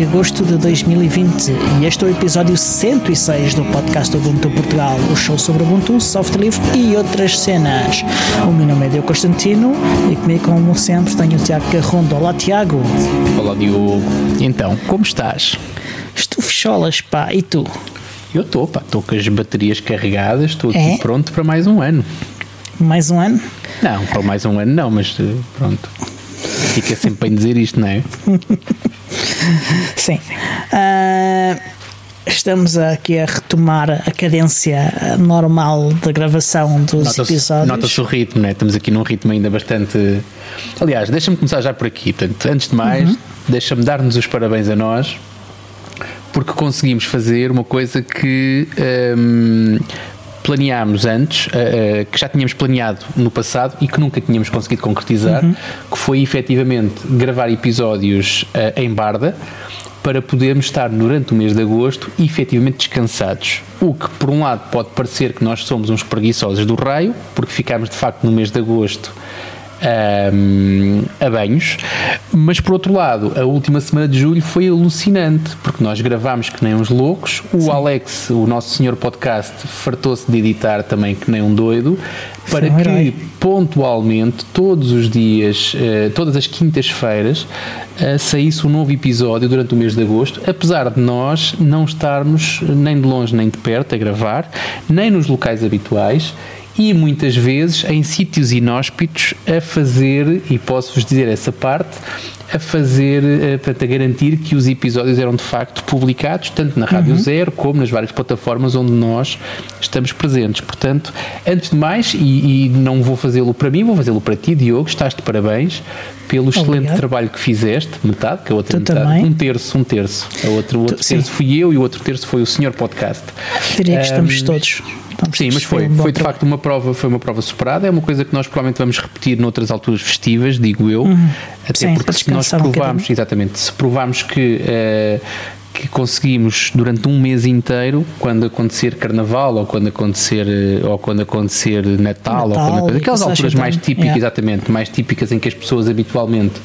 de agosto de 2020 e este é o episódio 106 do podcast Ubuntu Portugal, o show sobre Ubuntu, software livre e outras cenas. O meu nome é Diogo Constantino e comigo, como sempre, tenho o Tiago Carrondo. Olá, Tiago. Olá, Diogo. Então, como estás? Estou fecholas, pá, e tu? Eu estou, pá, estou com as baterias carregadas, estou É? aqui pronto para mais um ano. Mais um ano? Não, para mais um ano não, mas eh, pronto. Fica sempre bem dizer isto, não é? Sim. Ah, estamos aqui a retomar a cadência normal da gravação dos Nota-se episódios. nota-se o ritmo, não é? Estamos aqui num ritmo ainda bastante. Aliás, deixa-me começar já por aqui. Portanto, antes de mais, Uhum. deixa-me dar-nos os parabéns a nós porque conseguimos fazer uma coisa que hum, planeámos antes, eh, eh, que já tínhamos planeado no passado e que nunca tínhamos conseguido concretizar, Uhum. que foi efetivamente gravar episódios eh, em Barda para podermos estar durante o mês de agosto efetivamente descansados. O que, por um lado, pode parecer que nós somos uns preguiçosos do raio, porque ficámos de facto no mês de agosto ahm, a banhos, mas por outro lado, a última semana de julho foi alucinante, porque nós gravámos que nem uns loucos, o Alex, o nosso senhor podcast, fartou-se de editar também que nem um doido, para um herói. que pontualmente, todos os dias, eh, todas as quintas-feiras, eh, saísse um novo episódio durante o mês de agosto, apesar de nós não estarmos nem de longe nem de perto a gravar, nem nos locais habituais e muitas vezes em sítios inóspitos a fazer, e posso-vos dizer essa parte, a fazer, eh, portanto, a garantir que os episódios eram de facto publicados, tanto na Rádio Zero como nas várias plataformas onde nós estamos presentes. Portanto, antes de mais, e, e não vou fazê-lo para mim, vou fazê-lo para ti, Diogo, estás de parabéns pelo excelente Obrigado. trabalho que fizeste, metade, que a outra Tu metade, também. um terço, um terço. A outra, o outro Tu- sim. terço fui eu e o outro terço foi o senhor podcast. Diria que estamos todos. Estamos Sim, mas foi, um foi de trabalho. facto uma prova, foi uma prova superada, é uma coisa que nós provavelmente vamos repetir noutras alturas festivas, digo eu, até Uhum. Sim, porque se nós um provarmos, bocadinho. exatamente, se provarmos que eh, que conseguimos durante um mês inteiro, quando acontecer carnaval ou quando acontecer ou quando acontecer Natal, ou Natal quando, e aquelas alturas mais típicas, yeah. exatamente, mais típicas em que as pessoas habitualmente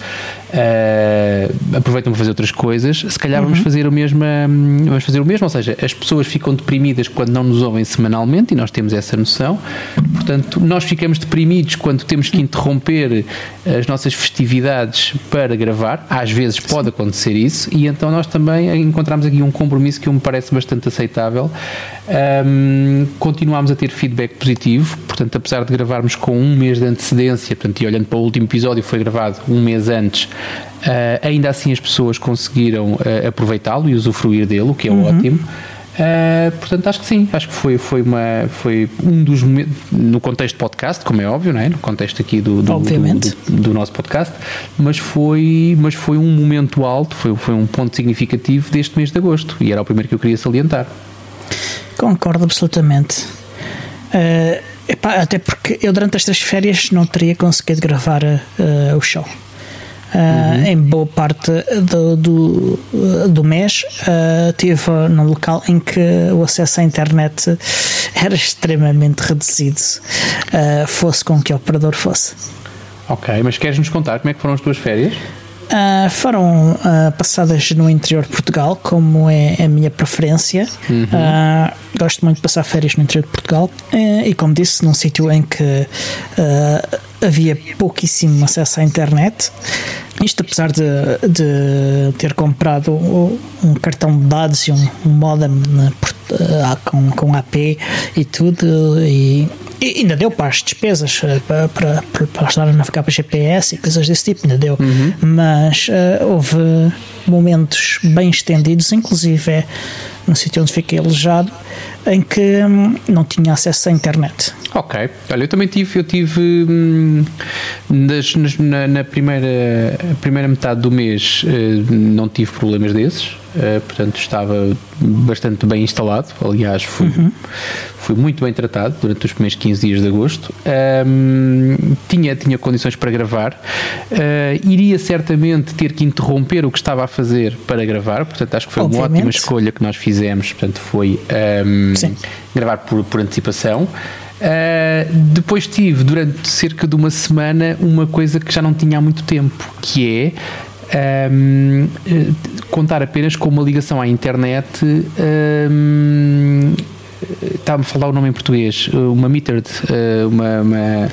eh, aproveitam para fazer outras coisas, se calhar Uhum. vamos fazer o mesmo, hum, vamos fazer o mesmo, ou seja, as pessoas ficam deprimidas quando não nos ouvem semanalmente e nós temos essa noção. Portanto, nós ficamos deprimidos quando temos que interromper as nossas festividades para gravar. Às vezes pode acontecer isso e então nós também encontramos aqui um compromisso que me parece bastante aceitável. Hum, continuamos a ter feedback positivo, portanto, apesar de gravarmos com um mês de antecedência, portanto, e olhando para o último episódio, foi gravado um mês antes, ah, ainda assim as pessoas conseguiram ah, aproveitá-lo e usufruir dele, o que é ótimo. Ah, portanto, acho que sim, acho que foi, foi, uma, foi um dos momentos, no contexto podcast, como é óbvio, não é? no contexto aqui do, do, Obviamente. do, do nosso podcast, mas foi, mas foi um momento alto, foi, foi um ponto significativo deste mês de agosto e era o primeiro que eu queria salientar. Concordo absolutamente. Eh, epá, até porque eu durante estas férias não teria conseguido gravar eh, o show. Eh, Em boa parte do, do, do mês eh, estive num local em que o acesso à internet era extremamente reduzido, eh, fosse com que operador fosse. Ok, mas queres nos contar como é que foram as tuas férias? Ah, foram ah, passadas no interior de Portugal, como é a minha preferência. Ah, gosto muito de passar férias no interior de Portugal e, como disse, num sítio em que ah, havia pouquíssimo acesso à internet. Isto apesar de, de ter comprado um cartão de dados e um, um modem né, ah, com, com AP e tudo, e, e ainda deu para as despesas, eh, para, para, para, ajudar a navegar para GPS e coisas desse tipo, ainda deu. Mas eh, houve momentos bem estendidos, inclusive é no sítio onde fiquei alojado, em que hum, não tinha acesso à internet. Ok, olha, eu também tive, eu tive hum, nas- nas- na, na primeira, primeira metade do mês eh, não tive problemas desses, eh, portanto estava bastante bem instalado, aliás fui, fui muito bem tratado durante os primeiros 15 dias de agosto, Hum, tinha, tinha condições para gravar, Eh, iria certamente ter que interromper o que estava a fazer para gravar, portanto acho que foi uma Obviamente. ótima escolha que nós fizemos, portanto foi hum, Sim. gravar por, por antecipação. Uh, depois tive durante cerca de uma semana uma coisa que já não tinha há muito tempo, que é um, contar apenas com uma ligação à internet. Um, Está-me a falar o nome em português, uma metered, uma, uma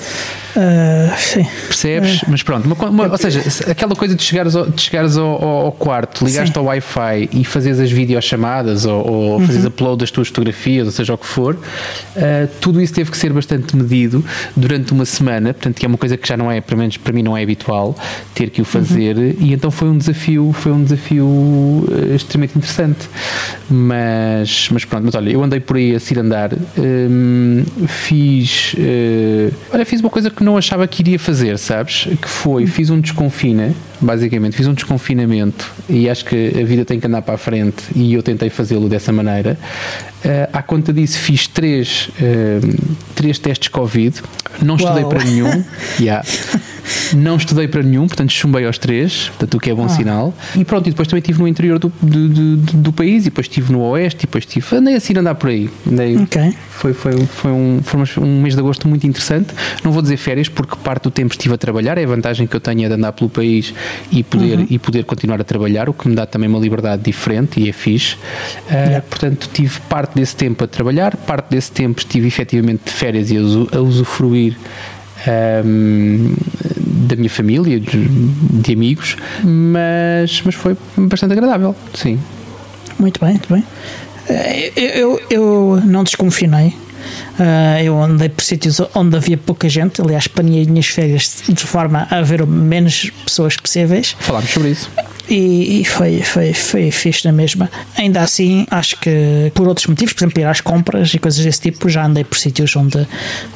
Uh, sim. Percebes? Uh, Mas pronto, uma, uma, ou seja, aquela coisa de chegares ao, de chegares ao, ao quarto, ligaste ao Wi-Fi e fazes as videochamadas ou, ou uhum. fazes upload das tuas fotografias, ou seja o que for, uh, tudo isso teve que ser bastante medido durante uma semana, portanto, que é uma coisa que já não é, pelo menos para mim, não é habitual ter que o fazer, uhum. e então foi um desafio, foi um desafio extremamente interessante. Mas, mas pronto, mas olha, eu andei por aí a se andar, um, fiz, olha, fiz uma coisa que que não achava que iria fazer, sabes? Que foi, fiz um desconfina, basicamente, fiz um desconfinamento e acho que a vida tem que andar para a frente e eu tentei fazê-lo dessa maneira. Uh, à conta disso, fiz três, uh, três testes Covid, não estudei Uau. para nenhum. yeah. Não estudei para nenhum, portanto chumbei aos três, portanto o que é bom ah. sinal. E pronto, e depois também estive no interior do, do, do, do, país, e depois estive no oeste, e depois estive. Andei assim a andar por aí. Andei, okay. Foi, foi, foi, um, foi um mês de agosto muito interessante. Não vou dizer férias, porque parte do tempo estive a trabalhar, é a vantagem que eu tenho é de andar pelo país e poder, uhum. e poder continuar a trabalhar, o que me dá também uma liberdade diferente e é fixe. Uh, yeah. Portanto, tive parte desse tempo a trabalhar, parte desse tempo estive efetivamente de férias e a, a usufruir um, da minha família, de, de, amigos, mas, mas foi bastante agradável, sim. Muito bem, muito bem. Eh, eu, eu, eu não desconfinei. Uh, eu andei por sítios onde havia pouca gente, aliás, planeei minhas férias de forma a haver menos pessoas possíveis. Falámos sobre isso e, e, foi, foi, foi fixe na mesma. Ainda assim, acho que por outros motivos, por exemplo, ir às compras e coisas desse tipo, já andei por sítios onde,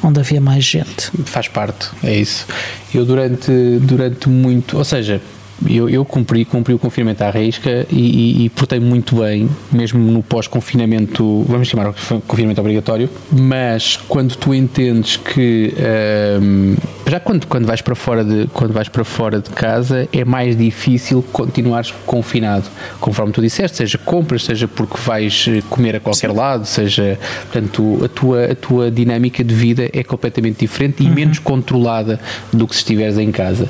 onde havia mais gente. Faz parte, é isso. Eu durante, durante muito, ou seja, eu, eu, cumpri, cumpri o confinamento à risca e, e, e portei muito bem, mesmo no pós-confinamento, vamos chamar de confinamento obrigatório, mas quando tu entendes que um, já quando, quando vais para fora de quando vais para fora de casa é mais difícil continuares confinado, conforme tu disseste, seja compras, seja porque vais comer a qualquer lado, seja portanto a tua, a tua dinâmica de vida é completamente diferente e uhum. menos controlada do que se estiveres em casa.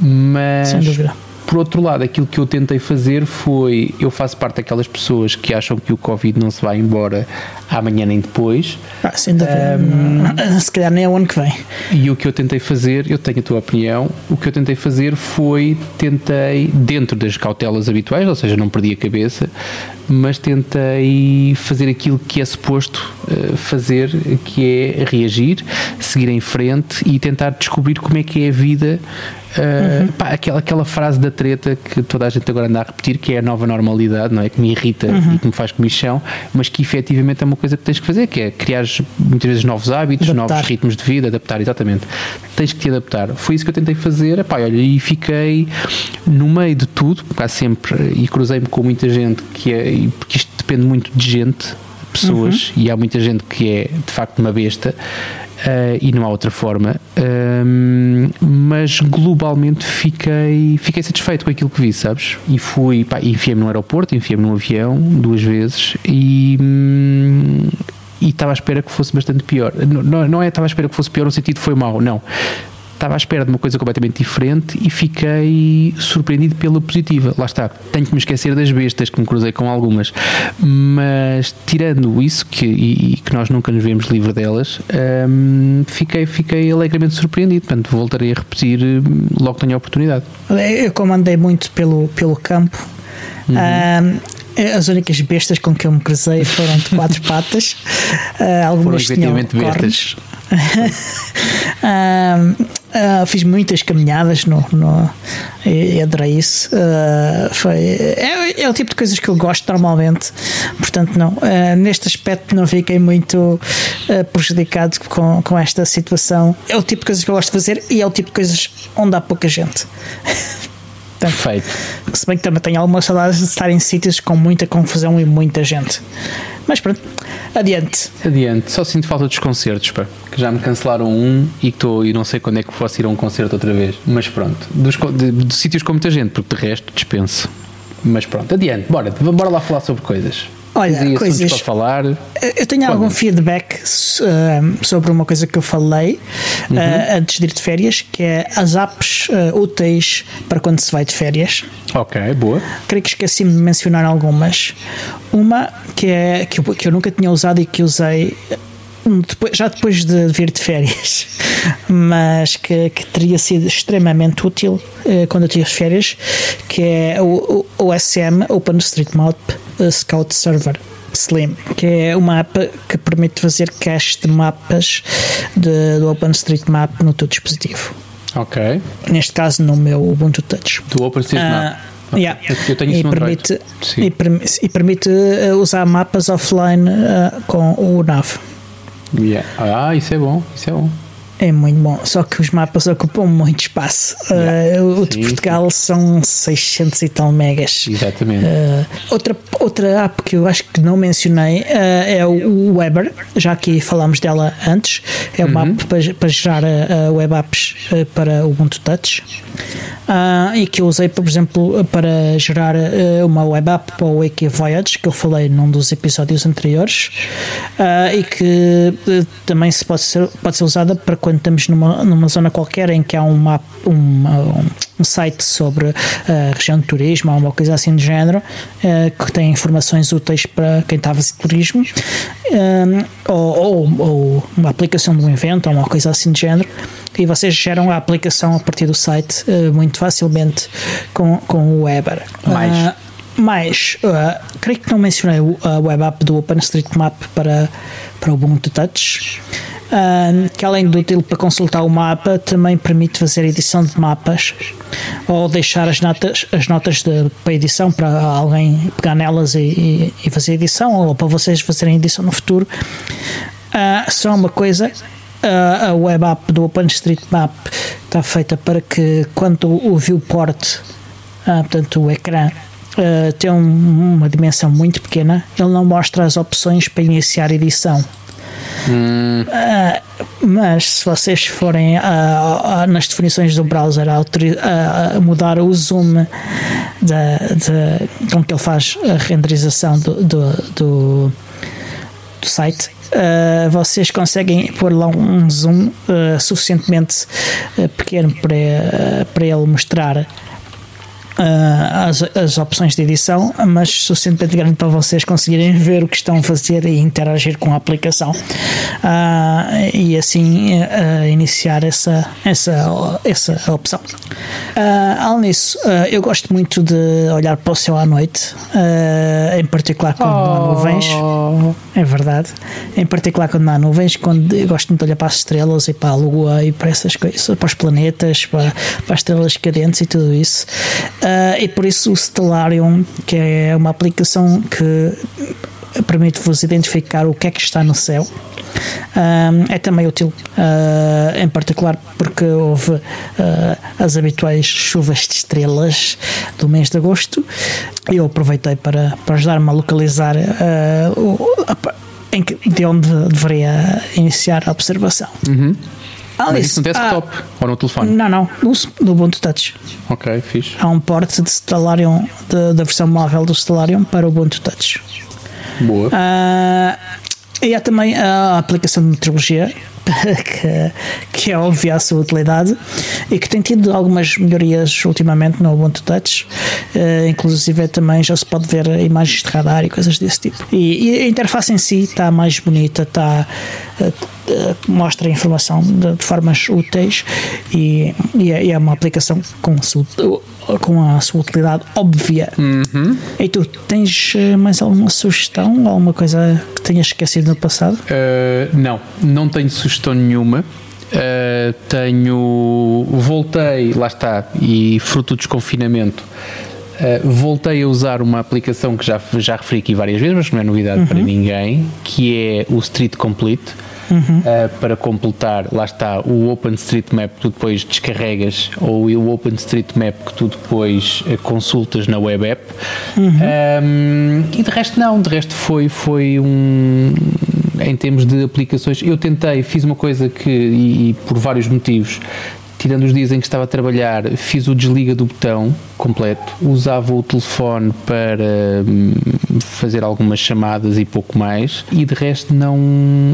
Mas Sem dúvida por outro lado, aquilo que eu tentei fazer foi: eu faço parte daquelas pessoas que acham que o Covid não se vai embora amanhã nem depois. Ah, dúvida. Um, se calhar nem é o ano que vem. E o que eu tentei fazer, eu tenho a tua opinião, o que eu tentei fazer foi: tentei, dentro das cautelas habituais, ou seja, não perdi a cabeça, mas tentei fazer aquilo que é suposto uh, fazer, que é reagir, seguir em frente e tentar descobrir como é que é a vida uhum. pá, aquela, aquela frase da treta que toda a gente agora anda a repetir, que é a nova normalidade, não é? Que me irrita uhum. e que me faz comichão, mas que efetivamente é uma coisa que tens que fazer, que é criar muitas vezes novos hábitos, adaptar. novos ritmos de vida, adaptar, exatamente. Tens que te adaptar. Foi isso que eu tentei fazer, pá, olha, e fiquei no meio de tudo, cá sempre, e cruzei-me com muita gente que é, porque isto depende muito de gente, pessoas, uhum. e há muita gente que é de facto uma besta uh, e não há outra forma. Um, mas globalmente fiquei, fiquei satisfeito com aquilo que vi, sabes? E fui, pá, enfiei-me no aeroporto, enfiei-me num avião duas vezes e. Hum, e estava à espera que fosse bastante pior. Não, não é estava à espera que fosse pior no sentido foi mau, não estava à espera de uma coisa completamente diferente e fiquei surpreendido pela positiva. Lá está, tenho que me esquecer das bestas que me cruzei com algumas, mas tirando isso, que, e, e que nós nunca nos vemos livre delas, hum, fiquei, fiquei alegremente surpreendido. Portanto, voltarei a repetir hum, logo que tenho a oportunidade. Eu, como andei muito pelo, pelo campo, uhum. hum, as únicas bestas com que eu me cruzei foram de quatro patas. Uh, algumas foram efetivamente bestas. uh, fiz muitas caminhadas no, no, e, adorei isso. Uh, foi, é, é, o tipo de coisas que eu gosto normalmente, portanto, não. neste aspecto, não fiquei muito prejudicado com, com esta situação. É o tipo de coisas que eu gosto de fazer e é o tipo de coisas onde há pouca gente. Perfeito. Se bem que também tenho algumas saudades de estar em sítios com muita confusão e muita gente. Mas pronto, adiante. Adiante. Só sinto falta dos concertos, pá. Que já me cancelaram um e estou e não sei quando é que posso ir a um concerto outra vez. Mas pronto. Dos, de, de, sítios com muita gente, porque de resto dispenso. Mas pronto, adiante. Bora, bora lá falar sobre coisas. Olha, coisas- para falar. Eu tenho Quando? algum feedback uh, sobre uma coisa que eu falei uh, antes de ir de férias, que é as apps uh, úteis para quando se vai de férias. Ok, boa. Creio que esqueci-me de mencionar algumas. Uma que, é, que, eu, que eu nunca tinha usado e que usei depois- já depois de vir de férias, mas que, que teria sido extremamente útil eh, quando eu tive férias, que é o, o OSM OpenStreetMap eh, Scout Server. Slim, que é uma app que permite fazer cache de mapas de, do OpenStreetMap no teu dispositivo. Ok. Neste caso, no meu Ubuntu Touch. Do OpenStreetMap. Ah, Ok. yeah. Eu- tenho isso e permite, e, permi- e permite uh, usar mapas offline uh, com o NAV. Yeah. Ah, isso é bom, isso é bom. É muito bom, só que os mapas ocupam muito espaço. Yeah. Uh, o de Sim, Portugal são 600 e tal megas. Exatamente. Uh, outra, outra app que eu acho que não mencionei uh, é o Weber, já que falámos dela antes. É uma Uhum. app para, para gerar web apps para o Ubuntu Touch. Uh, e que eu usei, por exemplo, para gerar uma web app para o Wiki Voyage, que eu falei num dos episódios anteriores, uh, e que também se pode, ser, pode ser usada para quando estamos numa, numa zona qualquer em que há um, map, um, site sobre a região de turismo, ou uma coisa assim de género, uh, que tem informações úteis para quem está a fazer turismo, um, ou, ou, ou uma aplicação de um evento, ou uma coisa assim de género, e vocês geram a aplicação a partir do site muito facilmente com, com o Weber. Mais. Uh, mais, uh, creio que não mencionei a web app do OpenStreetMap para, para o Ubuntu Touch, que além de útil para consultar o mapa, também permite fazer edição de mapas ou deixar as notas, as notas de, para edição para alguém pegar nelas e, e- fazer edição, ou para vocês fazerem edição no futuro. Uh, só uma coisa, uh, a web app do OpenStreetMap está feita para que quando o viewport, uh, portanto o ecrã, uh, tem um- uma dimensão muito pequena, ele não mostra as opções para iniciar edição. Uh, mas se vocês forem ah, ah, nas definições do browser a, mudar o zoom da, da- com que ele faz a renderização do, do, do- do site, uh, vocês conseguem pôr lá um zoom uh, suficientemente uh, pequeno para, para ele mostrar as, as opções de edição, mas suficientemente grande para vocês conseguirem ver o que estão a fazer e interagir com a aplicação uh, e assim uh, iniciar essa, essa, essa opção. Uh, além disso, uh, eu gosto muito de olhar para o céu à noite, uh, em particular quando não há nuvens. Oh. É verdade. Em particular quando há nuvens, quando eu gosto muito de olhar para as estrelas e para a lua e para essas coisas, para os planetas, para, para as estrelas cadentes e tudo isso. Ah, e por isso o Stellarium, que é uma aplicação que permite-vos identificar o que é que está no céu. Ah, é também útil, ah, em particular porque houve ah, as habituais chuvas de estrelas do mês de agosto. e Eu aproveitei para, para ajudar-me a localizar o- a- de onde deveria iniciar a observação. Mas Alice, isso no desktop ou no ah, telefone? não, não, no, no Ubuntu Touch. Ok, fixe. Há um port de Stellarium, de- da versão móvel do Stellarium para o Ubuntu Touch. Boa. Ah, e há também a aplicação de meteorologia, que, que é óbvia a sua utilidade e que tem tido algumas melhorias ultimamente no Ubuntu Touch. Eh, inclusive também já se pode ver imagens de radar e coisas desse tipo. E, e a interface em si está mais bonita, está, eh, mostra informação de, de formas úteis e, e é, é uma aplicação com a sua, com a sua utilidade óbvia. E tu, tens mais alguma sugestão? Alguma coisa que tenhas esquecido no passado? Uh, não, não tenho sugestão nenhuma. Uh, tenho. Voltei, lá está, e fruto do desconfinamento, uh, voltei a usar uma aplicação que já, já referi aqui várias vezes, mas que não é novidade para ninguém, que é o Street Complete. Uh, para completar, lá está o OpenStreetMap que tu depois descarregas ou o OpenStreetMap que tu depois consultas na web app. Um, e de resto, não, de resto foi, foi um. Em termos de aplicações, eu tentei, fiz uma coisa que, e, e por vários motivos, tirando os dias em que estava a trabalhar, fiz o desliga do botão completo, usava o telefone para hum, fazer algumas chamadas e pouco mais, e de resto não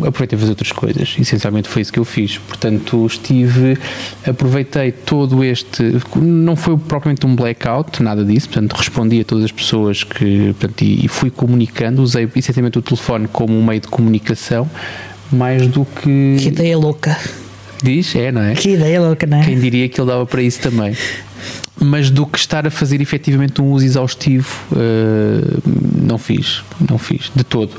aproveitei a fazer outras coisas. Essencialmente foi isso que eu fiz. Portanto, estive, aproveitei todo este, não foi propriamente um blackout, nada disso, portanto, respondi a todas as pessoas que, portanto, e fui comunicando, usei essencialmente o telefone como um meio de comunicação, mais do que. Que ideia louca. Diz? É, não é? Que ideia louca, não é? Quem diria que ele dava para isso também mas do que estar a fazer efetivamente um uso exaustivo, uh, não fiz, não fiz de todo.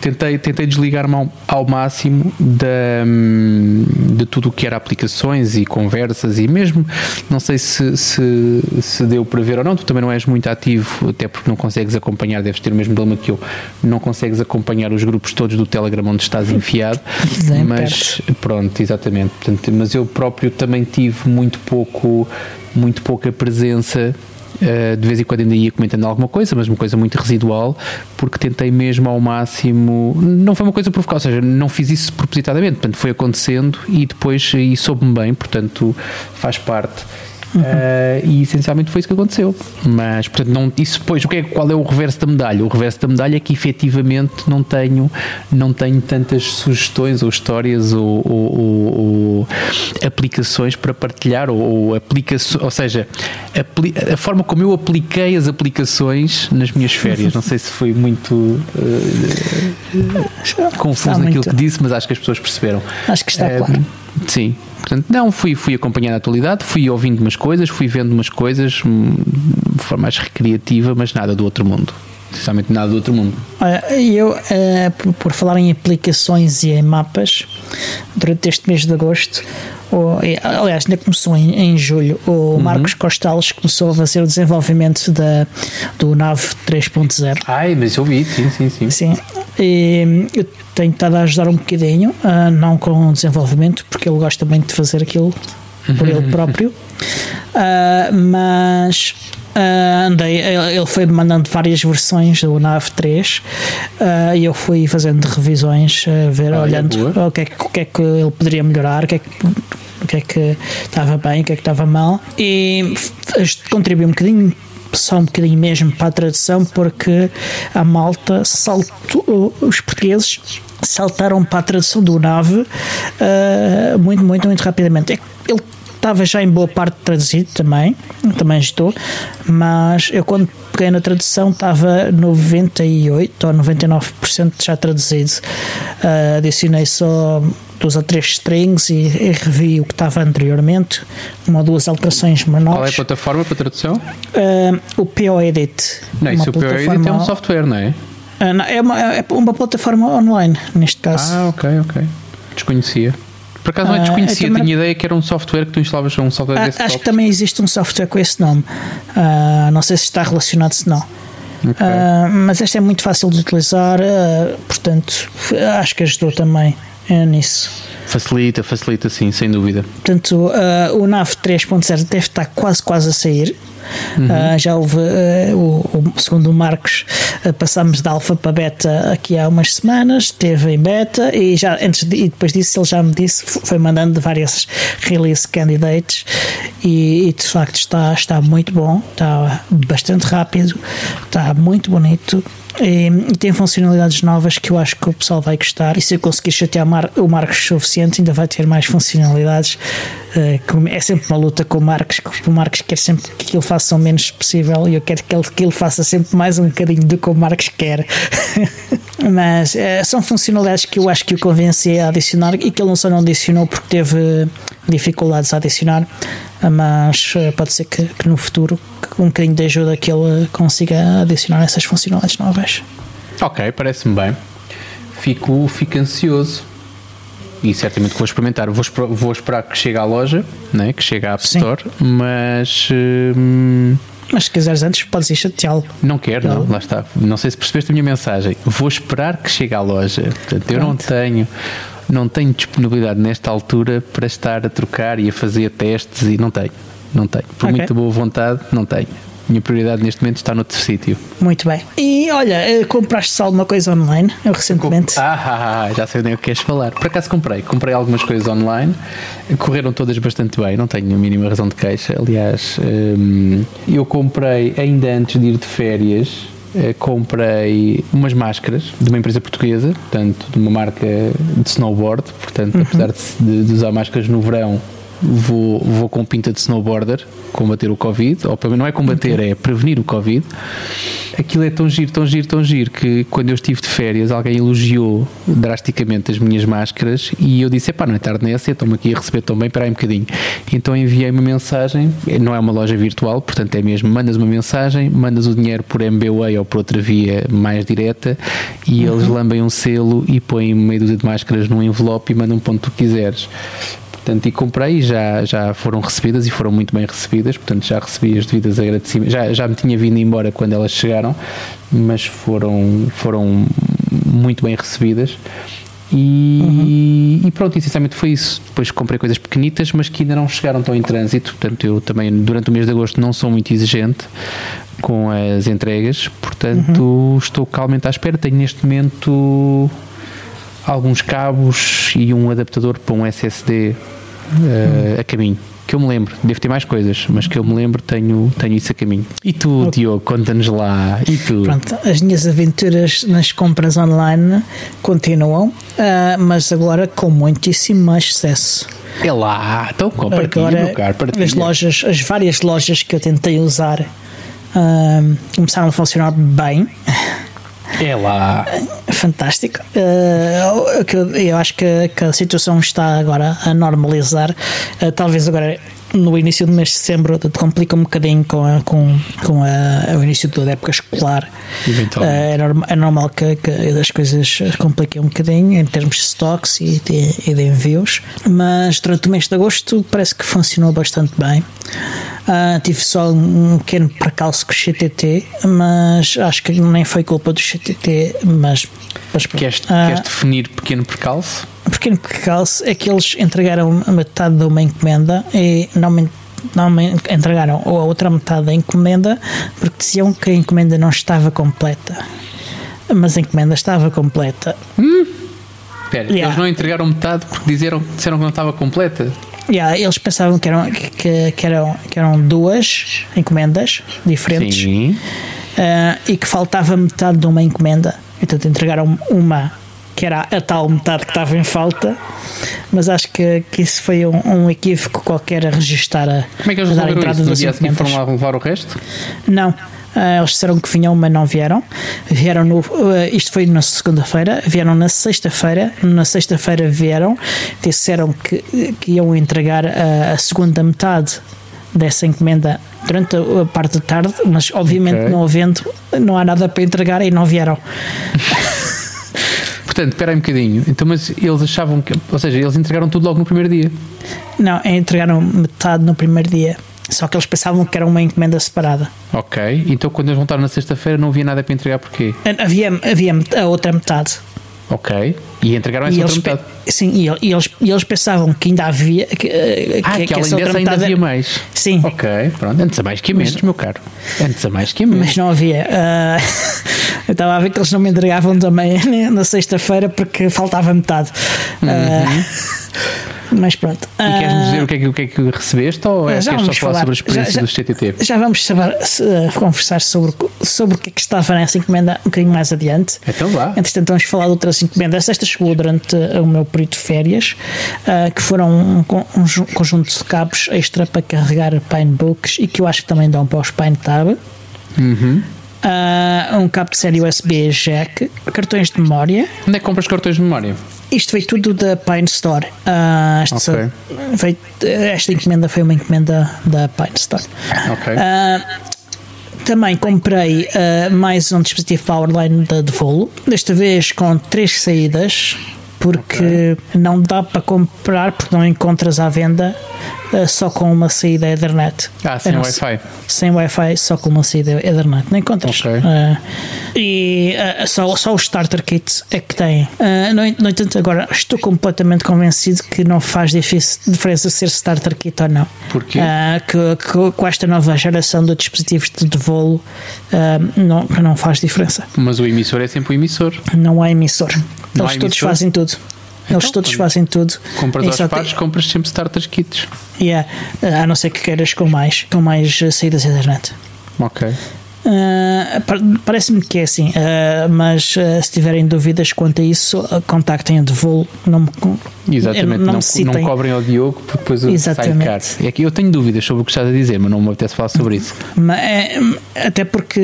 Tentei, tentei desligar-me ao, ao, máximo da, hum, de tudo o que era aplicações e conversas e mesmo, não sei se, se, se, deu para ver ou não, tu também não és muito ativo, até porque não consegues acompanhar, deves ter o mesmo problema que eu, não consegues acompanhar os grupos todos do Telegram onde estás enfiado, mas pronto, exatamente. Portanto, mas eu próprio também tive muito pouco muito pouca presença. Uh, de vez em quando ainda ia comentando alguma coisa, mas uma coisa muito residual, porque tentei mesmo ao máximo. Não foi uma coisa provocada, ou seja, não fiz isso propositadamente, portanto foi acontecendo e depois e soube-me bem, portanto faz parte. Uh, e essencialmente foi isso que aconteceu. Mas, portanto, não, isso depois, o que é, qual é o reverso da medalha? O reverso da medalha é que efetivamente não tenho, não tenho tantas sugestões ou histórias ou, ou, ou, ou aplicações para partilhar, ou, ou aplicações, ou seja, a forma como eu apliquei as aplicações nas minhas férias. Não sei se foi muito uh, confuso naquilo muito. que disse, mas acho que as pessoas perceberam. Acho que está uh, claro. Sim, Portanto, não, fui, fui acompanhando a atualidade, fui ouvindo umas coisas, fui vendo umas coisas hum, de forma mais recreativa, mas nada do outro mundo. Essencialmente nada do outro mundo. Eu, uh, por falar em aplicações e em mapas, durante este mês de agosto, o, aliás, ainda começou em, em julho, o uhum. Marcos Costales começou a fazer o desenvolvimento da, do NAV 3.0. Ai, mas eu vi, sim, sim, sim. Sim, e eu tenho estado a ajudar um bocadinho, uh, não com o desenvolvimento, porque ele gosta muito de fazer aquilo por ele próprio, uh, mas Uh, andei, ele foi mandando várias versões do NAV 3 uh, e eu fui fazendo revisões, ver, ah, olhando é o, que é, o que é que ele poderia melhorar, o que é que, o que, é que estava bem, o que é que estava mal, e contribuí um bocadinho só um bocadinho mesmo para a tradução, porque a malta saltou, os portugueses saltaram para a tradução do nave uh, muito, muito, muito rapidamente. Ele estava já em boa parte traduzido também, também estou, mas eu quando peguei na tradução estava 98 ou 99% já traduzido. Uh, adicionei só duas ou três strings e, e revi o que estava anteriormente, uma ou duas alterações menores. Qual é a plataforma para tradução? Uh, o PO Edit. Não, isso o PO Edit é um software, não é? Uh, não, é, uma, é uma plataforma online, neste caso. Ah, ok, ok. Desconhecia. Por acaso não é ah, desconhecido, uh, tinha ideia que era um software que tu instalavas um software uh, desse Acho que também existe um software com esse nome. Uh, não sei se está relacionado, se não. Okay. Mas este é muito fácil de utilizar, portanto, acho que ajudou também nisso. Facilita, facilita sim, sem dúvida. Portanto, o NAV 3.0 deve estar quase, quase a sair. Uhum. Uh, já houve, uh, o, o, segundo o Marcos, uh, passámos de alfa para beta aqui há umas semanas, teve em beta e já antes de, e depois disso ele já me disse, foi mandando várias release candidates e, e, de facto está, está muito bom, está bastante rápido, está muito bonito. E, e, tem funcionalidades novas que eu acho que o pessoal vai gostar. E se eu conseguir chatear o Marcos suficiente, ainda vai ter mais funcionalidades. Uh, é sempre uma luta com o Marcos, o Marcos quer sempre que ele faça o menos possível e eu quero que ele, que ele faça sempre mais um bocadinho do que o Marcos quer. Mas uh, são funcionalidades que eu acho que o convenci a adicionar e que ele não só não adicionou porque teve dificuldades a adicionar, mas uh, pode ser que, que no futuro com um bocadinho de ajuda que ele consiga adicionar essas funcionalidades novas. Ok, parece-me bem. Fico, fico ansioso e certamente vou experimentar. Vou, vou esperar que chegue à loja, né, que chegue à App Store, mas. Hum, mas se quiseres antes, podes ir chateá-lo. Não quero, não. não. lá está. Não sei se percebeste a minha mensagem. Vou esperar que chegue à loja. Portanto, eu não tenho não tenho disponibilidade nesta altura para estar a trocar e a fazer testes e não tenho. Não tenho. Por okay. muita boa vontade, não tenho. Minha prioridade neste momento está noutro sítio. Muito bem. E olha, eh, compraste alguma coisa online eu recentemente? Ah, ah, ah, já sei nem o que queres falar. Por acaso comprei. Comprei algumas coisas online. Correram todas bastante bem, não tenho a mínima razão de queixa. Aliás, hum, eu comprei ainda antes de ir de férias. eh, Comprei umas máscaras de uma empresa portuguesa, portanto, de uma marca de snowboard. Portanto, apesar de, de usar máscaras no verão, vou, vou com pinta de snowboarder combater o Covid, ou pelo menos não é combater, é prevenir o Covid. Aquilo é tão giro, tão giro, tão giro que quando eu estive de férias alguém elogiou drasticamente as minhas máscaras e eu disse: pá, não é tarde nessa, estou-me aqui a receber tão bem, espera aí um bocadinho. Então enviei uma mensagem, não é uma loja virtual, portanto é mesmo: mandas uma mensagem, mandas o dinheiro por MBWay ou por outra via mais direta e eles lambem um selo e põem meia dúzia de máscaras num envelope e mandam para onde tu quiseres. Portanto, e comprei, já, já foram recebidas e foram muito bem recebidas, portanto já recebi as devidas agradecimentos. Já, já me tinha vindo embora quando elas chegaram, mas foram, foram muito bem recebidas. E, e pronto, essencialmente foi isso. Depois comprei coisas pequenitas, mas que ainda não chegaram tão em trânsito. Portanto, eu também, durante o mês de agosto, não sou muito exigente com as entregas. Portanto, estou calmamente à espera. Tenho neste momento alguns cabos e um adaptador para um SSD eh, a caminho. Que eu me lembro, devo ter mais coisas, mas que eu me lembro, tenho, tenho isso a caminho. E tu, Diogo, conta-nos lá. E tu? Pronto, as minhas aventuras nas compras online continuam, ah, mas agora com muitíssimo mais sucesso. É lá, então compartilha, Agora, meu caro, partilha. as lojas, as várias lojas que eu tentei usar ah, começaram a funcionar bem. É lá. Fantástico. Que eu, acho que, a situação está agora a normalizar. Ah, talvez agora no início do mês de setembro te complica um bocadinho com, a, com, com a, o início da época escolar. Ah, é, norm- é normal que, que as coisas compliquem um bocadinho em termos de stocks e de, e de envios, mas durante o mês de agosto parece que funcionou bastante bem. Ah, tive só um pequeno percalço com o CTT, mas acho que nem foi culpa do CTT, mas, mas pronto. Queres, Ah, queres definir pequeno percalço? O pequeno percalço é que eles entregaram a metade de uma encomenda e não me, não me entregaram a outra metade da encomenda porque diziam que a encomenda não estava completa. Mas a encomenda estava completa. Espera, Yeah. eles não entregaram metade porque disseram, disseram que não estava completa? Yeah, eles pensavam que eram, que, que eram, que eram duas encomendas diferentes Sim. ah, e que faltava metade de uma encomenda. Então entregaram uma que era a tal metade que estava em falta, mas acho que, que isso foi um, um equívoco qualquer a registar a, Como é que eles a dar a entrada isso? No dia encomendas. foram lá levar o resto? Não. Ah, eles disseram que vinham, mas não vieram. Vieram no. ah, isto foi na segunda-feira, vieram na sexta-feira. Na sexta-feira vieram, disseram que, que iam entregar a, a segunda metade dessa encomenda durante a, parte da tarde, mas obviamente Ok. não havendo, não há nada para entregar e não vieram. Portanto, espera aí um bocadinho. Então, mas eles achavam que. Ou seja, eles entregaram tudo logo no primeiro dia. Não, entregaram metade no primeiro dia. Só que eles pensavam que era uma encomenda separada. Ok. Então, quando eles voltaram na sexta-feira, não havia nada para entregar porquê? Havia, havia a outra metade. Ok. E entregaram essa E outra metade. sim, e, e eles, e eles pensavam que ainda havia. Que, eh, Ah, que, além dessa ainda havia mais. Sim, Ok, pronto. Antes a mais que a menos, meu caro. Antes a mais que a menos. mas não havia. Ah, eu estava a ver que eles não me entregavam também na sexta-feira porque faltava metade. Ah, mas pronto. E queres-nos Ah, dizer o que, é que, o que é que recebeste ou é já queres só falar falar. sobre a experiência Já- já- do CTT? Já vamos saber, eh, conversar sobre, o- sobre o que é que estava nessa encomenda um bocadinho mais adiante. Então vá. Entretanto, vamos falar de outras encomendas. Esta chegou durante eh, o meu período de férias, ah, que foram um, um ju- conjunto de cabos extra para carregar Pinebooks e que eu acho que também dão para os PineTab. Uhum. Ah, um cabo de série USB jack, cartões de memória. Onde é que compras cartões de memória? Isto veio tudo da Pine Store. Ah, esta, Ok. veio- esta encomenda foi uma encomenda da Pine Store. Ok. Ah, também comprei ah, mais um dispositivo Powerline da de voo, desta vez com três saídas, porque não dá para comprar, porque não encontras à venda uh, só com uma saída Ethernet. Ah, sem Wi-Fi. Sem Wi-Fi, só com uma saída Ethernet. Não encontras. Uh, e uh, só, só os starter kits é que têm. Uh, no, no entanto, agora estou completamente convencido que não faz diferença ser starter kit ou não. Porquê? Que, que com esta nova geração de dispositivos de, de voo não, não faz diferença. Mas o emissor é sempre o emissor. Não há emissor. Não Eles há todos emissor? fazem tudo. Eles Então, todos fazem tudo. Compras E aos pares, tem- compras sempre starter kits. Yeah. A não ser que queiras com mais, com mais uh, saídas internet. Ok. Uh, pa- Parece-me que é assim, uh, mas uh, se tiverem dúvidas quanto a isso, contactem a de voo. Não me, Exatamente, não, não, não, cobrem ao Diogo porque depois sai Exatamente. caro. É que eu tenho dúvidas sobre o que estás a dizer, mas não me apetece falar sobre isso. Mas, é, até porque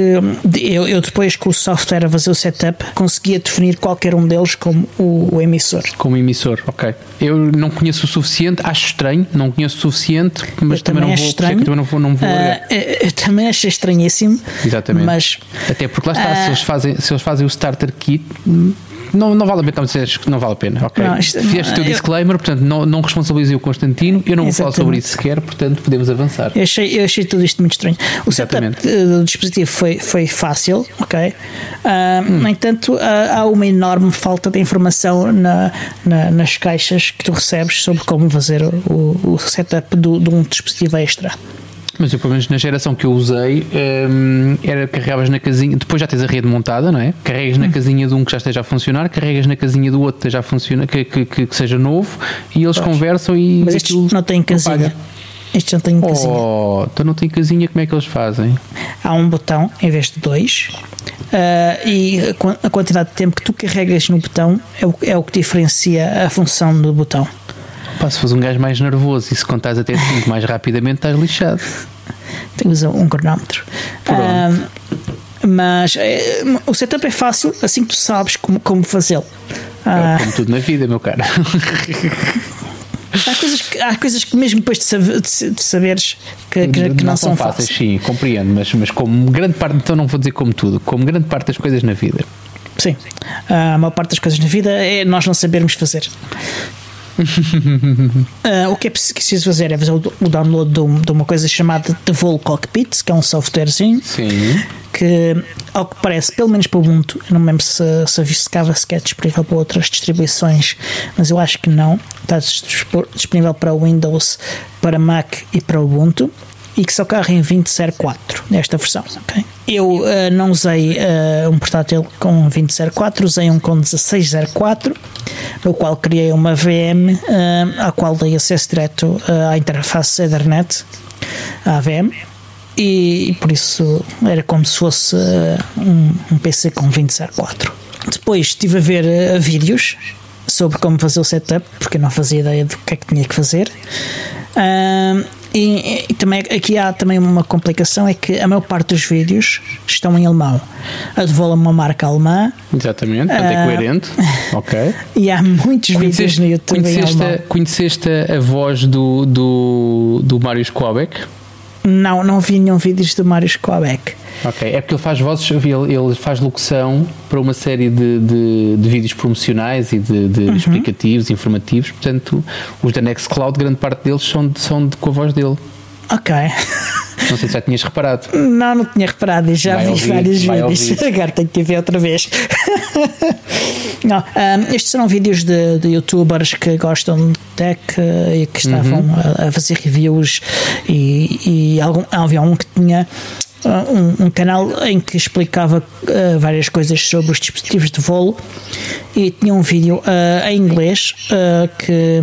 eu, eu depois com o software a fazer o setup conseguia definir qualquer um deles como o, o emissor. Como emissor, ok. Eu não conheço o suficiente, acho estranho, não conheço o suficiente, mas também, também não vou, estranho. também não vou, não vou Uh, eu- também achei estranhíssimo, Exatamente. mas Até porque lá está, Ah. se, eles fazem, se eles fazem o starter kit, não, não vale a pena, dizes, que não vale a pena, ok? Não, isto- Fizeste o teu eu- disclaimer, portanto, não, não responsabilizei o Constantino, eu não vou falar sobre Exatamente. isso sequer, portanto, podemos avançar. Eu achei, eu achei tudo isto muito estranho. O Exatamente. setup do dispositivo foi, foi fácil, ok? Ah, Hum. No entanto, ah, há uma enorme falta de informação na, na- nas caixas que tu recebes sobre como fazer o, o setup do- de um dispositivo extra. Mas eu, pelo menos na geração que eu usei, hum, era carregavas na casinha, depois já tens a rede montada, não é? Carregas Hum. na casinha de um que já esteja a funcionar, carregas na casinha do outro que já a funcionar, que, que, que- que seja novo, e eles conversam e. Mas estes não têm casinha. Estes não têm casinha. Oh, então não tem casinha, como é que eles fazem? Há um botão em vez de dois. ah, e a a quantidade de tempo que tu carregas no botão é o, é o que diferencia a função do botão. Pá, se fores um gajo mais nervoso e se contares até 5 mais rapidamente, estás lixado. Tens um cronómetro. Ah, mas eh, o setup é fácil assim que tu sabes como, como fazê-lo. Ah, Como tudo na vida, meu cara. há, coisas que, há coisas que mesmo depois de, saber- de saberes que, que- que não, são fáceis. sim, compreendo, mas, mas como grande parte, então não vou dizer como tudo, como grande parte das coisas na vida. Sim, a maior parte das coisas na vida é nós não sabermos fazer. Ah, o que é preciso fazer é fazer o download de, um- de uma coisa chamada The Vol Cockpit, que é um softwarezinho Sim. que, ao que parece, pelo menos para o Ubuntu, eu não me lembro se, se ficava sequer disponível para outras distribuições, mas eu acho que não. Está dispo- disponível para Windows, para Mac e para Ubuntu. E que só carrega em 2004 nesta versão. ok? Eu ah, não usei ah, um portátil com 2004, usei um com 1604, no qual criei uma VM ah, à qual dei acesso direto à interface Ethernet, à AVM, e, e por isso era como se fosse uh, um, um PC com 2004. Depois estive a ver uh, vídeos sobre como fazer o setup, porque eu não fazia ideia do que é que tinha que fazer. Ahm, e, e também aqui há também uma complicação é que a maior parte dos vídeos estão em alemão. A de Vola é uma marca alemã Exatamente, portanto é Ah. coerente. Ok. e há muitos vídeos Conheceste, no YouTube em conheceste, alemão. a, conheceste a voz do, do, do Mário Squabeck? Não, não vi nenhum vídeo do Mário Squabeck. Ok, é porque ele faz vozes, ele, ele faz locução para uma série de, de, de vídeos promocionais e de, de Uhum. explicativos, informativos, portanto, os da Nextcloud, grande parte deles são, são de, com a voz dele. Ok. Não sei se já tinhas reparado. Não, não tinha reparado e já Vai vi ouvir, vários vídeos. Agora tenho que ver outra vez. não, ahm, estes serão vídeos de, de youtubers que gostam de tech e que estavam Uhum. a, a fazer reviews e, e algum, havia um que tinha ah, um, um canal em que explicava ah, várias coisas sobre os dispositivos de voo e tinha um vídeo ah, em inglês ah, que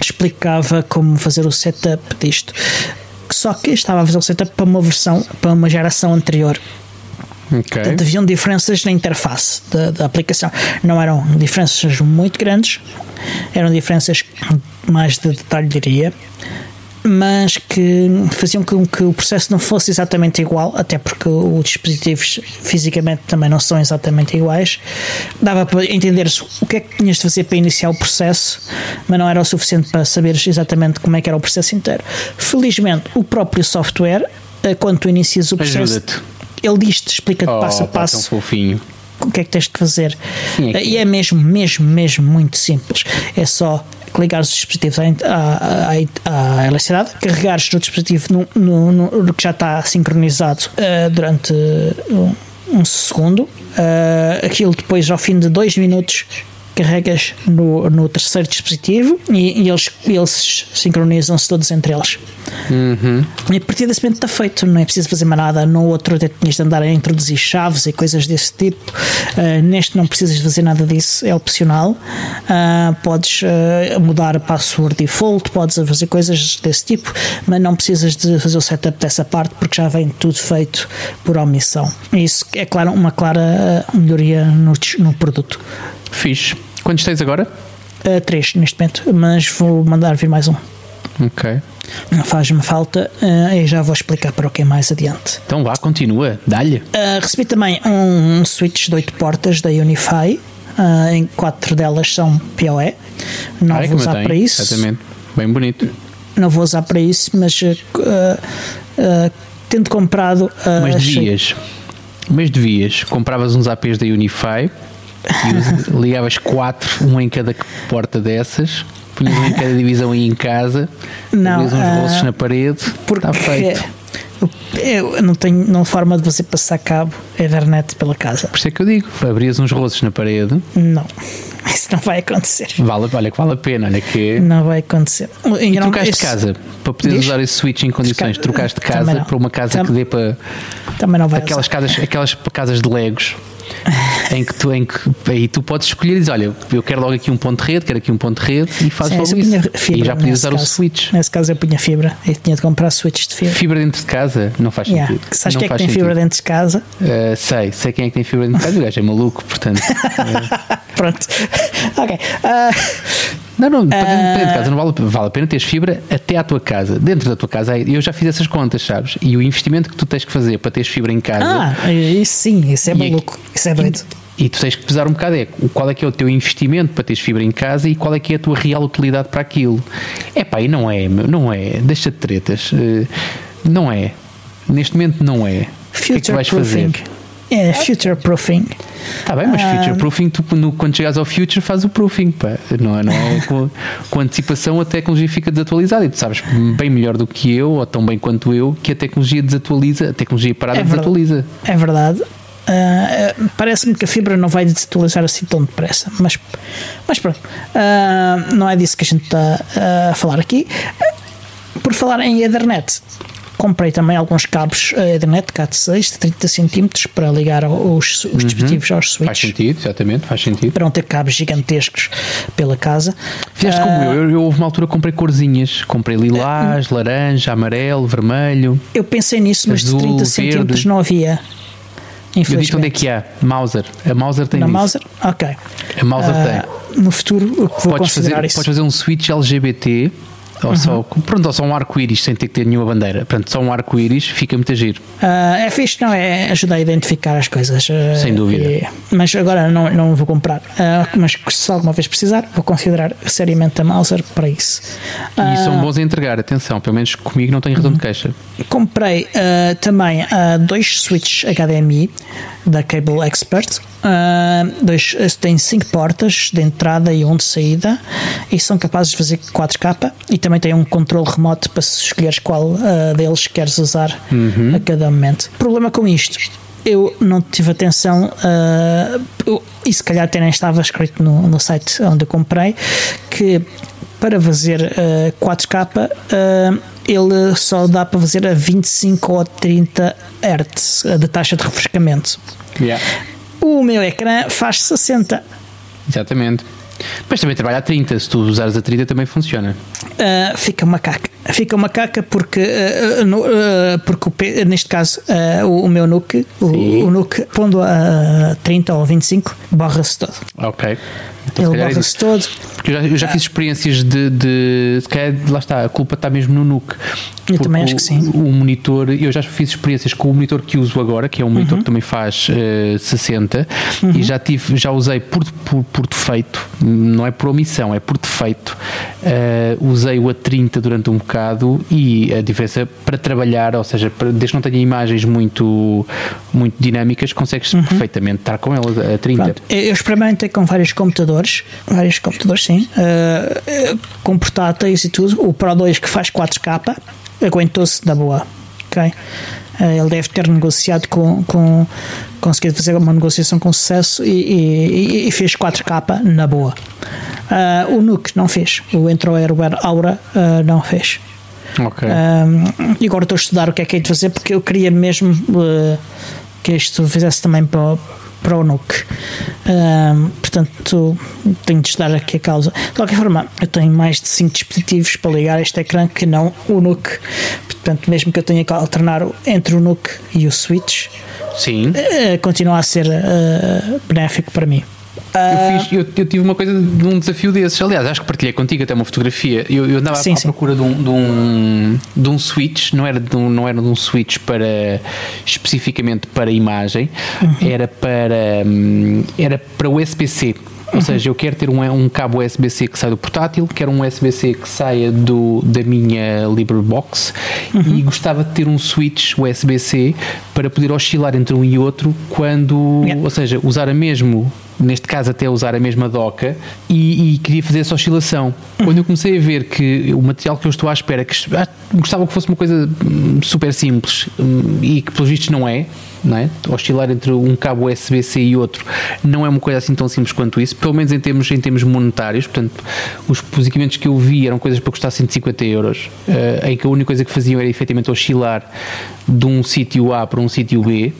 explicava como fazer o setup disto. Só que estava a fazer o setup para uma versão, para uma geração anterior. Ok. Portanto, haviam diferenças na interface da, da aplicação. Não eram diferenças muito grandes, eram diferenças mais de detalhe, diria, mas que faziam com que o processo não fosse exatamente igual, até porque os dispositivos fisicamente também não são exatamente iguais. Dava para entender o que é que tinhas de fazer para iniciar o processo, mas não era o suficiente para saberes exatamente como é que era o processo inteiro. Felizmente, o próprio software, eh, quando tu inicias o processo, ele diz-te, explica-te Oh, passo a pá, tão passo fofinho. o que é que tens de fazer. Sim, é que- E é mesmo, mesmo, mesmo muito simples. É só ligar os dispositivos à, à, à, eletricidade, carregares no dispositivo no, no- no- que já está sincronizado eh, durante um, um segundo. Eh, aquilo depois, ao fim de dois minutos, carregas no, no terceiro dispositivo e, e eles, eles sincronizam-se todos entre eles. E a partir desse momento está feito, não é preciso fazer mais nada. No outro até tinhas de andar a introduzir chaves e coisas desse tipo. Uh, neste não precisas fazer nada disso, é opcional. Uh, podes uh, mudar a password default, podes fazer coisas desse tipo, mas não precisas de fazer o setup dessa parte porque já vem tudo feito por omissão. Isso é claro, uma clara melhoria no, no produto. Fixe. Quantos tens agora? Uh, três neste momento, mas vou mandar vir mais um. Ok. Faz-me falta uh, e já vou explicar para o que é mais adiante. Então vá, continua, dá-lhe. Uh, recebi também um switch de 8 portas da Unify, uh, em quatro delas são PoE. Não Ah, vou eu usar tenho, para isso. Exatamente. Bem bonito. Não vou usar para isso, mas uh, uh, tendo comprado. Mas achei- devias. Mas devias. Compravas uns APs da Unify ligavas quatro, um em cada porta dessas. Punhas um em cada divisão aí em casa. Não, Punhas uns ah, rostos na parede. porque Está feito. eu, não tenho não forma de você passar cabo Ethernet pela casa. Por isso é que eu digo. Abrias uns rostos na parede. Não, isso não vai acontecer. Vale, olha que vale a pena. Olha que. Não vai acontecer. E não- trocaste de casa para poderes Diz? usar esse switch em condições. Troca- Trocaste de casa para uma casa Tam- que dê para. Também não vai Aquelas usar. casas, aquelas casas de Legos em que tu, em que aí tu podes escolher e dizer, olha, eu quero logo aqui um ponto de rede, quero aqui um ponto de rede e fazes logo isso. fibra E já podias usar o caso. switch. Nesse caso eu punha fibra. Eu tinha de comprar switches de fibra. Fibra dentro de casa não faz Yeah. sentido. Sabes quem é que tem sentido. fibra dentro de casa? Uh, sei, sei quem é que tem fibra dentro de casa, o gajo é maluco, portanto. Pronto. ok. Ah, Não, não, para dentro, Ah. para dentro de casa não vale, vale a pena teres fibra até à tua casa. Dentro da tua casa, eu já fiz essas contas, sabes? E o investimento que tu tens que fazer para teres fibra em casa. ah, isso sim, isso é E aqui- maluco. Isso é doido. E tu tens que pesar um bocado é qual é que é o teu investimento para teres fibra em casa e qual é que é a tua real utilidade para aquilo. É pá, e não é, não é. Deixa de tretas. Eh, Não é. Neste momento não é. O que é que tu vais fazer? É, future proofing. Está bem, mas Ah. future proofing, tu quando, quando chegares ao future faz o proofing, pá. Não é, não é com, com antecipação a tecnologia fica desatualizada e tu sabes bem melhor do que eu, ou tão bem quanto eu, que a tecnologia desatualiza, a tecnologia parada É desatualiza. É verdade. Ah, Parece-me que a fibra não vai desatualizar assim tão depressa, mas, mas pronto, Ah, não é disso que a gente está a falar aqui. Por falar em Ethernet, comprei também alguns cabos ah, Ethernet Cat6 de 30 cm para ligar os, os dispositivos aos Uhum. Faz switches. sentido, exatamente, faz sentido. Para não ter cabos gigantescos pela casa. Fizeste Ah, como eu. eu, eu houve uma altura que comprei corzinhas, comprei lilás, laranja, amarelo, vermelho. Eu pensei nisso, mas Azul, de 30 verde. centímetros não havia. Eu disse onde é que há? Mauser. A Mauser tem Na disso. Mauser? Ok. A Mauser Ah, No futuro vou tem. Podes considerar fazer, isso. podes fazer um switch LGBT. Ou só, Uhum. pronto, ou só um arco-íris sem ter que ter nenhuma bandeira. Pronto, só um arco-íris fica muito giro. Ah, é fixe, não é? Ajuda a identificar as coisas. ah, Sem dúvida. e- mas agora não, não vou comprar. Ah, mas se alguma vez precisar, vou considerar seriamente a Mauser para isso. E são bons a entregar, atenção, pelo menos comigo não tenho razão Uhum. de queixa. Comprei também dois switches HDMI da Cable Expert. Ah, dois, têm cinco portas de entrada e um de saída e são capazes de fazer 4K e também tem um controle remoto para se escolheres qual ah, deles queres usar a cada momento. Problema com isto. Eu não tive atenção, ah, eu- e se calhar até nem estava escrito no, no site onde eu comprei, que para fazer ah, 4K ah, ele só dá para fazer a 25 ou 30 Hz de taxa de refrescamento. O meu ecrã faz 60. Exatamente. Mas também trabalha a 30, se tu usares a 30 também funciona. Uh, fica uma caca. Fica uma caca porque, uh, no- uh, porque o neste caso o, o meu NUC, o, o NUC, pondo a 30 ou 25, borra-se todo. Ok. Então, Ele calhar é borra-se todo. Porque eu já, eu já fiz experiências de, de. Se calhar, lá está, a culpa está mesmo no NUC. Eu também acho que sim. O, o monitor, eu já fiz experiências com o monitor que uso agora, que é um Uhum. monitor que também faz eh, 60, e já, tive, já usei por, por, por defeito, não é por omissão, é por defeito. eh, usei o a 30 durante um bocado bocado e a diferença para trabalhar, ou seja, para, desde que não tenha imagens muito, muito dinâmicas, consegues uhum. perfeitamente estar com ela a 30. Pronto. Eu experimentei com vários computadores, vários computadores, sim, uh, com portáteis e tudo. O Pro 2 que faz 4K aguentou-se na boa, ok? Eh, ele deve ter negociado com, com conseguido fazer uma negociação com sucesso e, e, e fez 4K na boa. Uh, o Nuke não fez, o Intro Airware Aura uh, não fez. Ok. e agora estou a estudar o que é que é de fazer porque eu queria mesmo uh, que isto fizesse também para, para o NUC. portanto, tenho de estudar aqui a causa. De qualquer forma, eu tenho mais de 5 dispositivos para ligar este ecrã que não o NUC. Portanto, mesmo que eu tenha que alternar entre o NUC e o Switch, Sim. Uh, continua a ser uh, benéfico para mim. Eu, fiz, eu, eu, tive uma coisa de um desafio desses. Aliás, acho que partilhei contigo até uma fotografia. Eu, eu andava sim, à sim. procura de um, de, um, de um switch, não era de um, não era de um switch para especificamente para imagem, uhum. era para hum, era para USB-C. Ou uhum. seja, eu quero ter um, um cabo USB-C que saia do portátil, quero um USB-C que saia do, da minha LibreBox uhum. e gostava de ter um switch USB-C para poder oscilar entre um e outro quando, yeah. ou seja, usar a mesmo neste caso até usar a mesma doca, e, e, queria fazer essa oscilação. Quando eu comecei a ver que o material que eu estou à espera, que ah, gostava que fosse uma coisa hum, super simples hum, e que pelos vistos não é, não é? Oscilar entre um cabo USB-C e outro não é uma coisa assim tão simples quanto isso, pelo menos em termos, em termos monetários. Portanto, os, os equipamentos que eu vi eram coisas para custar 150 euros, uh, em que a única coisa que faziam era efetivamente oscilar de um sítio A para um sítio B.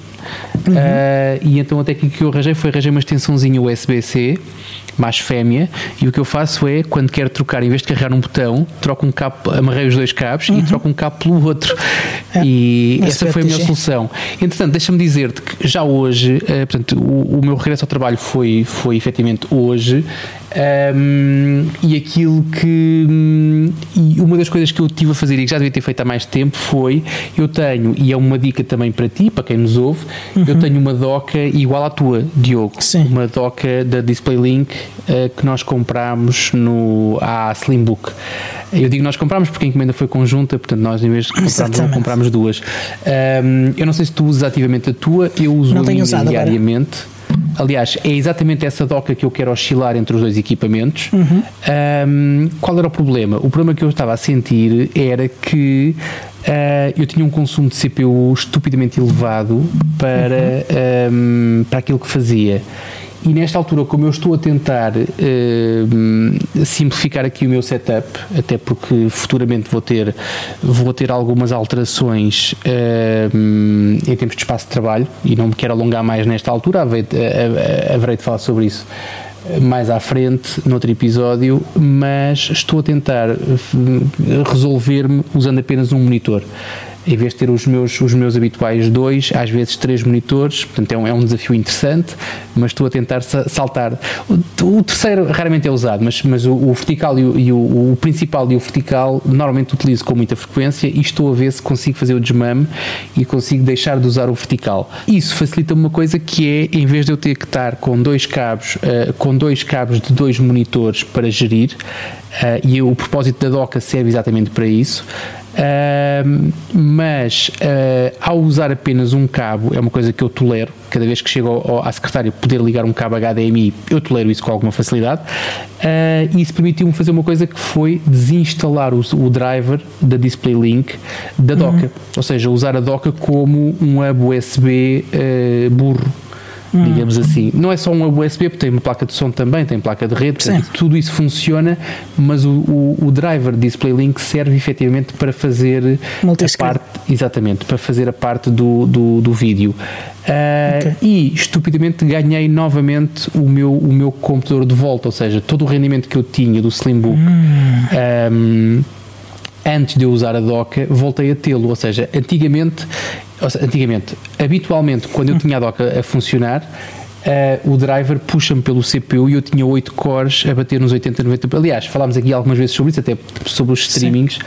Uhum. Uh, e então a técnica que eu arranjei foi arranjar uma extensãozinha USB-C mais fêmea, e o que eu faço é, quando quero trocar, em vez de carregar um botão, troco um cabo, amarrei os dois cabos uhum. e troco um cabo pelo outro. É, e essa foi a minha solução. Entretanto, deixa-me dizer-te que já hoje, uh, portanto, o, o, meu regresso ao trabalho foi, foi efetivamente hoje, um, e aquilo que. Um, e uma das coisas que eu tive a fazer e que já devia ter feito há mais tempo foi: eu tenho, e é uma dica também para ti, para quem nos ouve, uhum. eu tenho uma doca igual à tua, Diogo. Sim. Uma doca da DisplayLink uh, que nós comprámos no, à Slimbook. Eu digo nós comprámos porque a encomenda foi conjunta, portanto nós em vez de comprarmos uma, comprámos duas. Um, eu não sei se tu usas ativamente a tua, eu uso não a minha diariamente. Agora. Aliás, é exatamente essa doca que eu quero oscilar entre os dois equipamentos. Uhum. Um, qual era o problema? O problema que eu estava a sentir era que Uh, eu tinha um consumo de CPU estupidamente elevado para, uhum. um, para aquilo que fazia. E nesta altura, como eu estou a tentar uh, simplificar aqui o meu setup, até porque futuramente vou ter, vou ter algumas alterações uh, em termos de espaço de trabalho e não me quero alongar mais nesta altura, haverei de falar sobre isso mais à frente, noutro episódio, mas estou a tentar resolver-me usando apenas um monitor em vez de ter os meus, os meus habituais dois, às vezes três monitores, portanto é um, é um desafio interessante, mas estou a tentar saltar. O, o terceiro raramente é usado, mas, mas o, o vertical e, o, e o, principal e o vertical normalmente utilizo com muita frequência e estou a ver se consigo fazer o desmame e consigo deixar de usar o vertical. Isso facilita uma coisa que é, em vez de eu ter que estar com dois cabos, uh, com dois cabos de dois monitores para gerir, uh, e o propósito da doca serve exatamente para isso, Uh, mas uh, ao usar apenas um cabo, é uma coisa que eu tolero, cada vez que chego ao, ao, à secretária poder ligar um cabo HDMI, eu tolero isso com alguma facilidade. Uh, e isso permitiu-me fazer uma coisa que foi desinstalar o, o driver da Display Link da doca, uhum. ou seja, usar a doca como um hub USB ah, burro hum. digamos assim. Não é só um USB, porque tem uma placa de som também, tem placa de rede, portanto, tudo isso funciona, mas o, o, o driver Display Link serve efetivamente para fazer a parte, exatamente, para fazer a parte do, do, do vídeo. Uh, okay. E estupidamente ganhei novamente o meu, o meu computador de volta, ou seja, todo o rendimento que eu tinha do Slimbook. Hum. Um, antes de eu usar a doca, voltei a tê-lo. Ou seja, antigamente antigamente, habitualmente, quando eu tinha a doca a funcionar, Uh, o driver puxa-me pelo CPU e eu tinha 8 cores a bater nos 80, 90. Aliás, falámos aqui algumas vezes sobre isso, até sobre os streamings.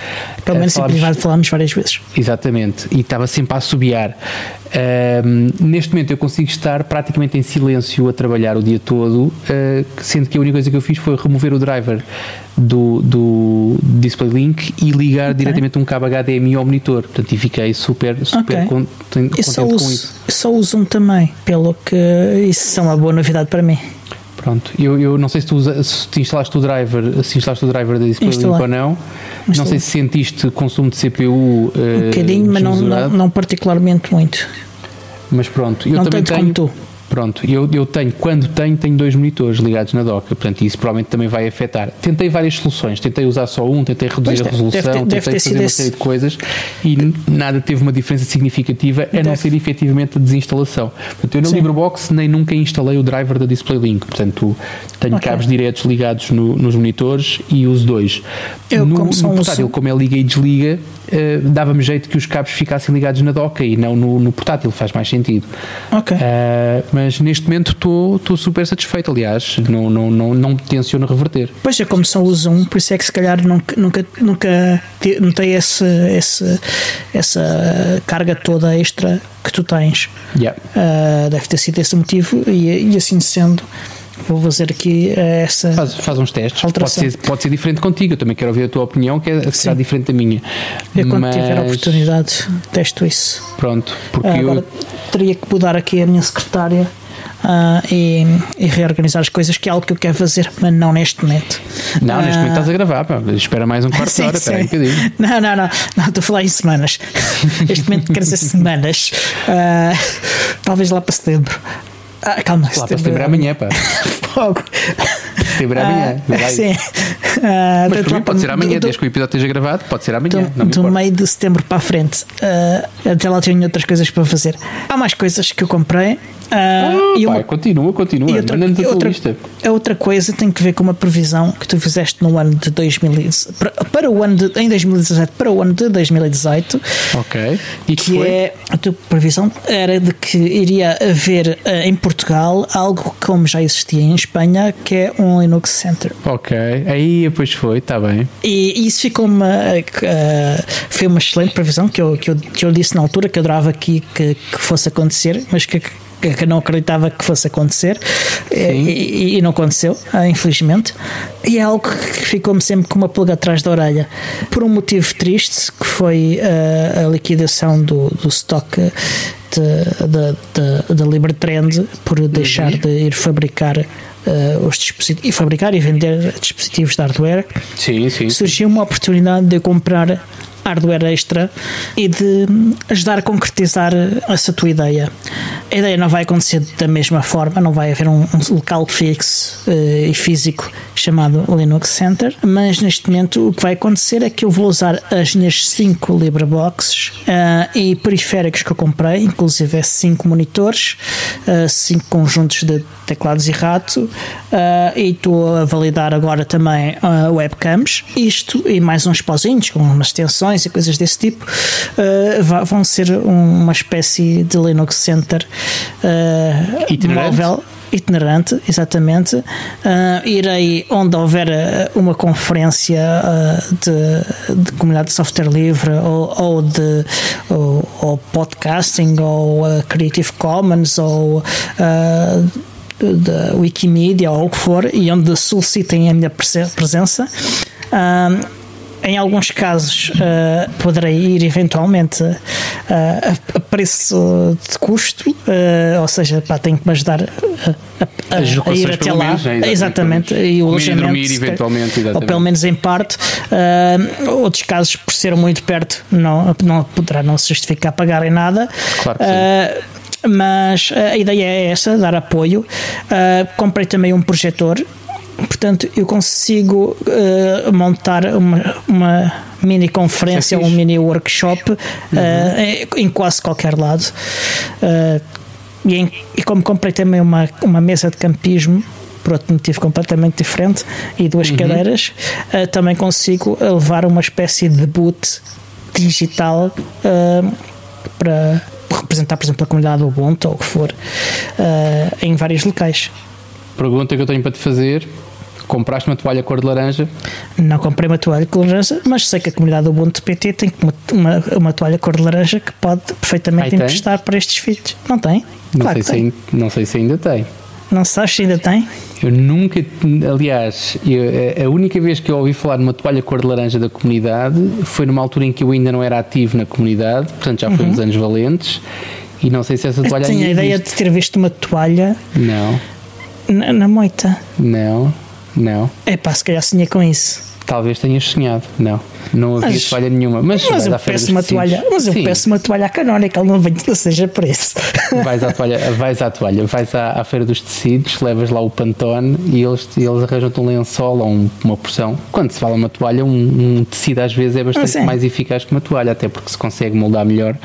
Pelo menos uh, falámos, falámos várias vezes. Exatamente, e estava sempre a assobiar. Um, neste momento eu consigo estar praticamente em silêncio a trabalhar o dia todo, uh, sendo que a única coisa que eu fiz foi remover o driver do, do Display Link e ligar okay. diretamente um cabo HDMI ao monitor. Portanto, e fiquei super, super okay. contente, contente uso, com isso. Só uso um também, pelo que isso é uma boa novidade para mim. Pronto, eu, eu não sei se tu, usa, se instalaste o driver, se instalaste o driver da Display Link ou não. Instalei. Não sei se sentiste consumo de CPU. Um uh, bocadinho, mas não, não, não, particularmente muito. Mas pronto, eu não também tenho. Pronto, eu, eu tenho, quando tenho, tenho dois monitores ligados na doca, portanto isso provavelmente também vai afetar. Tentei várias soluções, tentei usar só um, tentei reduzir a resolução, deve ter, tentei deve fazer uma série de coisas e nada teve uma diferença significativa, a não ser efetivamente a desinstalação. Portanto, eu na Sim. LibreBox nem nunca instalei o driver da DisplayLink, portanto tenho okay. cabos diretos ligados no, nos monitores e uso dois. Eu, no, como no portátil, como é liga e desliga, uh, dava-me jeito que os cabos ficassem ligados na doca e não no, no portátil, faz mais sentido. Ok. Uh, mas neste momento estou super satisfeito, aliás, não, não, não, não tenciono reverter. Pois é, como só uso um, por isso é que se calhar nunca, nunca, nunca notei esse, esse, essa carga toda extra que tu tens. Yeah. Uh, deve ter sido esse o motivo, e, e assim sendo vou fazer aqui essa. Faz, faz uns testes. Pode ser, pode ser diferente contigo. Eu também quero ouvir a tua opinião, que é, será diferente da minha. Eu, quando Mas... tiver a oportunidade, testo isso. Pronto, porque Agora, eu. Teria que mudar aqui a minha secretária uh, e, e, reorganizar as coisas, que é algo que eu quero fazer, mas não neste momento. Não, uh, neste momento estás a gravar, pá. espera mais um quarto de hora, espera aí um bocadinho. Não, não, não, não, estou a falar em semanas. neste momento quer dizer semanas, uh, talvez lá para setembro. Ah, calma, lá para setembro é amanhã, pá. Fogo. Setembro amanhã. Ah, sim. Ah, Mas para mim pode ser amanhã, do, desde que o episódio esteja gravado, pode ser amanhã. Do, do meio de setembro para a frente. Uh, até lá tenho outras coisas para fazer. Há mais coisas que eu comprei. Uh, ah, e uma, continua, continua. E outra, a outra, lista. A outra coisa tem que ver com uma previsão que tu fizeste no ano de 2017 para, para, o ano de, em 2017 para o ano de 2018. Ok. E que, que é a tua previsão era de que iria haver uh, em Portugal algo como já existia em Espanha, que é um Linux Center. Ok. Aí depois foi, está bem. E, e, isso ficou uma uh, foi uma excelente previsão que eu, que eu, que eu disse na altura que eu adorava aqui que, que fosse acontecer, mas que que não acreditava que fosse acontecer e, e, não aconteceu, ah, infelizmente. E é algo que ficou-me sempre com uma pulga atrás da orelha, por um motivo triste, que foi a, ah, a liquidação do, do estoque da Libertrend por deixar uhum. de ir fabricar uh, os dispositivos e fabricar e vender dispositivos de hardware. Sim, sim. Surgiu uma oportunidade de comprar hardware extra e de ajudar a concretizar essa tua ideia. A ideia não vai acontecer da mesma forma, não vai haver um, um local fixo uh, e físico chamado Linux Center, mas neste momento o que vai acontecer é que eu vou usar as minhas 5 LibreBoxes uh, e periféricos que eu comprei, inclusive 5 monitores, 5 uh, conjuntos de teclados e rato, e estou a validar agora também webcams, isto e mais uns pozinhos com umas extensões e coisas desse tipo, uh, vão ser uma espécie de Linux Center uh, móvel itinerante, exatamente. Uh, irei onde houver uma conferência uh, de, de, comunidade de software livre ou, ou de ou, ou podcasting ou Creative Commons ou da Wikimedia ou o que for e onde solicitem a minha presença. Em alguns casos uh, poderei ir eventualmente uh, a, a, preço de custo, uh, ou seja, pá, tenho que me ajudar a, a, a ir até lá. Menos, né? exatamente, e o alojamento, dormir, eventualmente, exatamente. ou pelo menos em parte. outros casos, por ser muito perto, não, não poderá não se justificar pagarem nada. Claro que sim mas a ideia é essa, dar apoio. Uh, comprei também um projetor Portanto, eu consigo uh, montar uma, uma mini conferência ou um mini workshop uh, uhum. em quase qualquer lado. Uh, e, em, e, como comprei também uma, uma mesa de campismo, por outro motivo completamente diferente, e duas uhum. cadeiras, uh, também consigo levar uma espécie de boot digital para representar, por exemplo, a comunidade Ubuntu ou o que for, em vários locais. Pergunta que eu tenho para te fazer Compraste uma toalha cor de laranja? Não comprei uma toalha cor de laranja, mas sei que a comunidade do Ubuntu PT tem uma, uma, uma toalha cor de laranja que pode perfeitamente Ai, emprestar para estes filhos. Não tem? Não, claro sei tem. se, não sei se ainda tem. Não sabes se ainda tem? Eu nunca, aliás, eu, a única vez que eu ouvi falar numa toalha cor de laranja da comunidade foi numa altura em que eu ainda não era ativo na comunidade, portanto já foi Uhum. nos anos valentes, e não sei se essa Eu toalha tinha a ainda ideia existe. de ter visto uma toalha Não, na, na moita. não, não. É pá, se calhar sonhei com isso. Talvez tenhas sonhado. Não, não havia Mas- toalha nenhuma. Mas, Mas eu peço uma toalha, mas eu Sim, peço uma toalha canónica, não vem que seja preço. Vais à toalha, vais à toalha, vais à, à feira dos tecidos, levas lá o pantone e eles, eles arranjam-te um lençol ou um- uma porção. Quando se fala uma toalha, um, um tecido às vezes é bastante sim. mais eficaz que uma toalha, até porque se consegue moldar melhor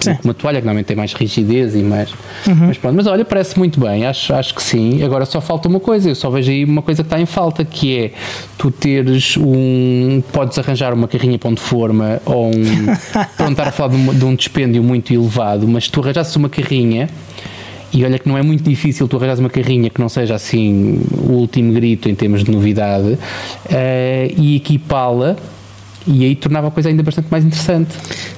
Sim. que uma toalha, que normalmente tem mais rigidez e mais. Uhum. Mas pronto, mas olha, parece muito bem, acho, acho que sim. Agora só falta uma coisa, eu só vejo aí uma coisa que está em falta, que é tu teres um. Podes arranjar uma carrinha onde forma ou um. para não estar a falar de um, de um dispêndio muito elevado, mas tu arranjasses uma carrinha. E olha que não é muito difícil tu arranjares uma carrinha que não seja assim o último grito em termos de novidade eh, e equipá-la e aí tornava a coisa ainda bastante mais interessante.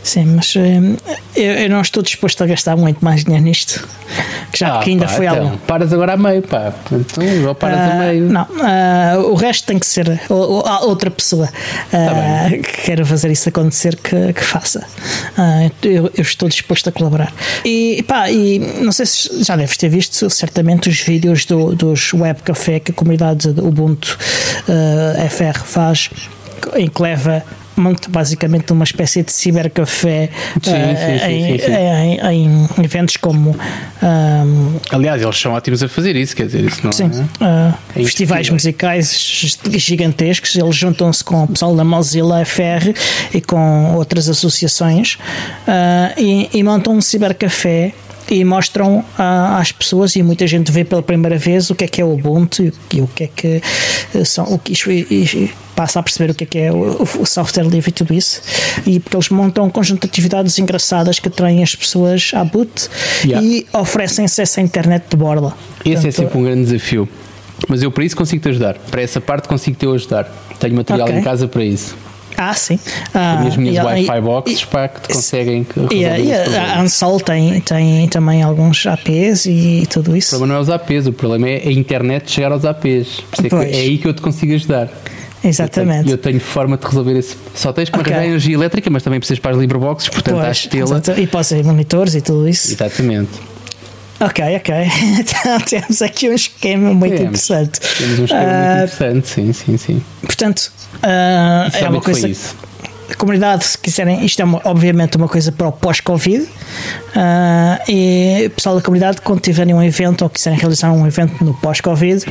Sim, mas hum, eu, eu não estou disposto a gastar muito mais dinheiro nisto. Que já Ah, que ainda pá, foi então, algo. Paras agora a meio, pá. Então, ou paras a Ah, meio. Não, ah, o resto tem que ser a outra pessoa ah, Tá que queira fazer isso acontecer que, que faça. Eu, eu estou disposto a colaborar. E pá, e não sei se já deves ter visto certamente os vídeos do, dos web café que a comunidade Ubuntu FR faz, em que leva monta basicamente uma espécie de cibercafé Sim, ah, sim, em, sim, em- em eventos como ah, Aliás, eles são ótimos a fazer isso, quer dizer, isso não Sim, é? É festivais impossível. musicais gigantescos, eles juntam-se com o pessoal da Mozilla FR e com outras associações ah, e, e montam um cibercafé e mostram às pessoas e muita gente vê pela primeira vez o que é que é o Ubuntu e, o que é que eh, são o que isto- e- passa a perceber o que é que é o, o software livre e tudo isso e porque eles montam um conjunto de atividades engraçadas que atraem as pessoas à boot Yeah. e oferecem acesso à internet de borla Esse é Portanto, sempre um grande desafio. Mas eu para isso consigo te ajudar. Para essa parte consigo te ajudar. Tenho material Ok. em casa para isso. Ah, sim. Ah, Tenho as minhas e- Wi-Fi e- boxes para que te conseguem resolver E, a- e Ansol tem, tem também alguns APs e tudo O isso. problema não é os APs, o problema é a internet chegar aos APs. Por isso é, que é aí que eu te consigo ajudar. Exatamente. Eu tenho forma de resolver esse. Só tens que me Ok. arranjar energia elétrica, mas também precisas para as Libreboxes, portanto Pois, tê-la. exato. E pode ser monitores e tudo isso. Exatamente. Ok, ok. Então temos aqui um esquema muito Temos. interessante. Temos um esquema Ah, muito interessante, sim, sim, sim. Portanto, ah, E é uma coisa. isso. A comunidade, se quiserem, isto é uma- obviamente uma coisa para o pós-Covid. ah, e o pessoal da comunidade, quando tiverem um evento ou quiserem realizar um evento no pós-Covid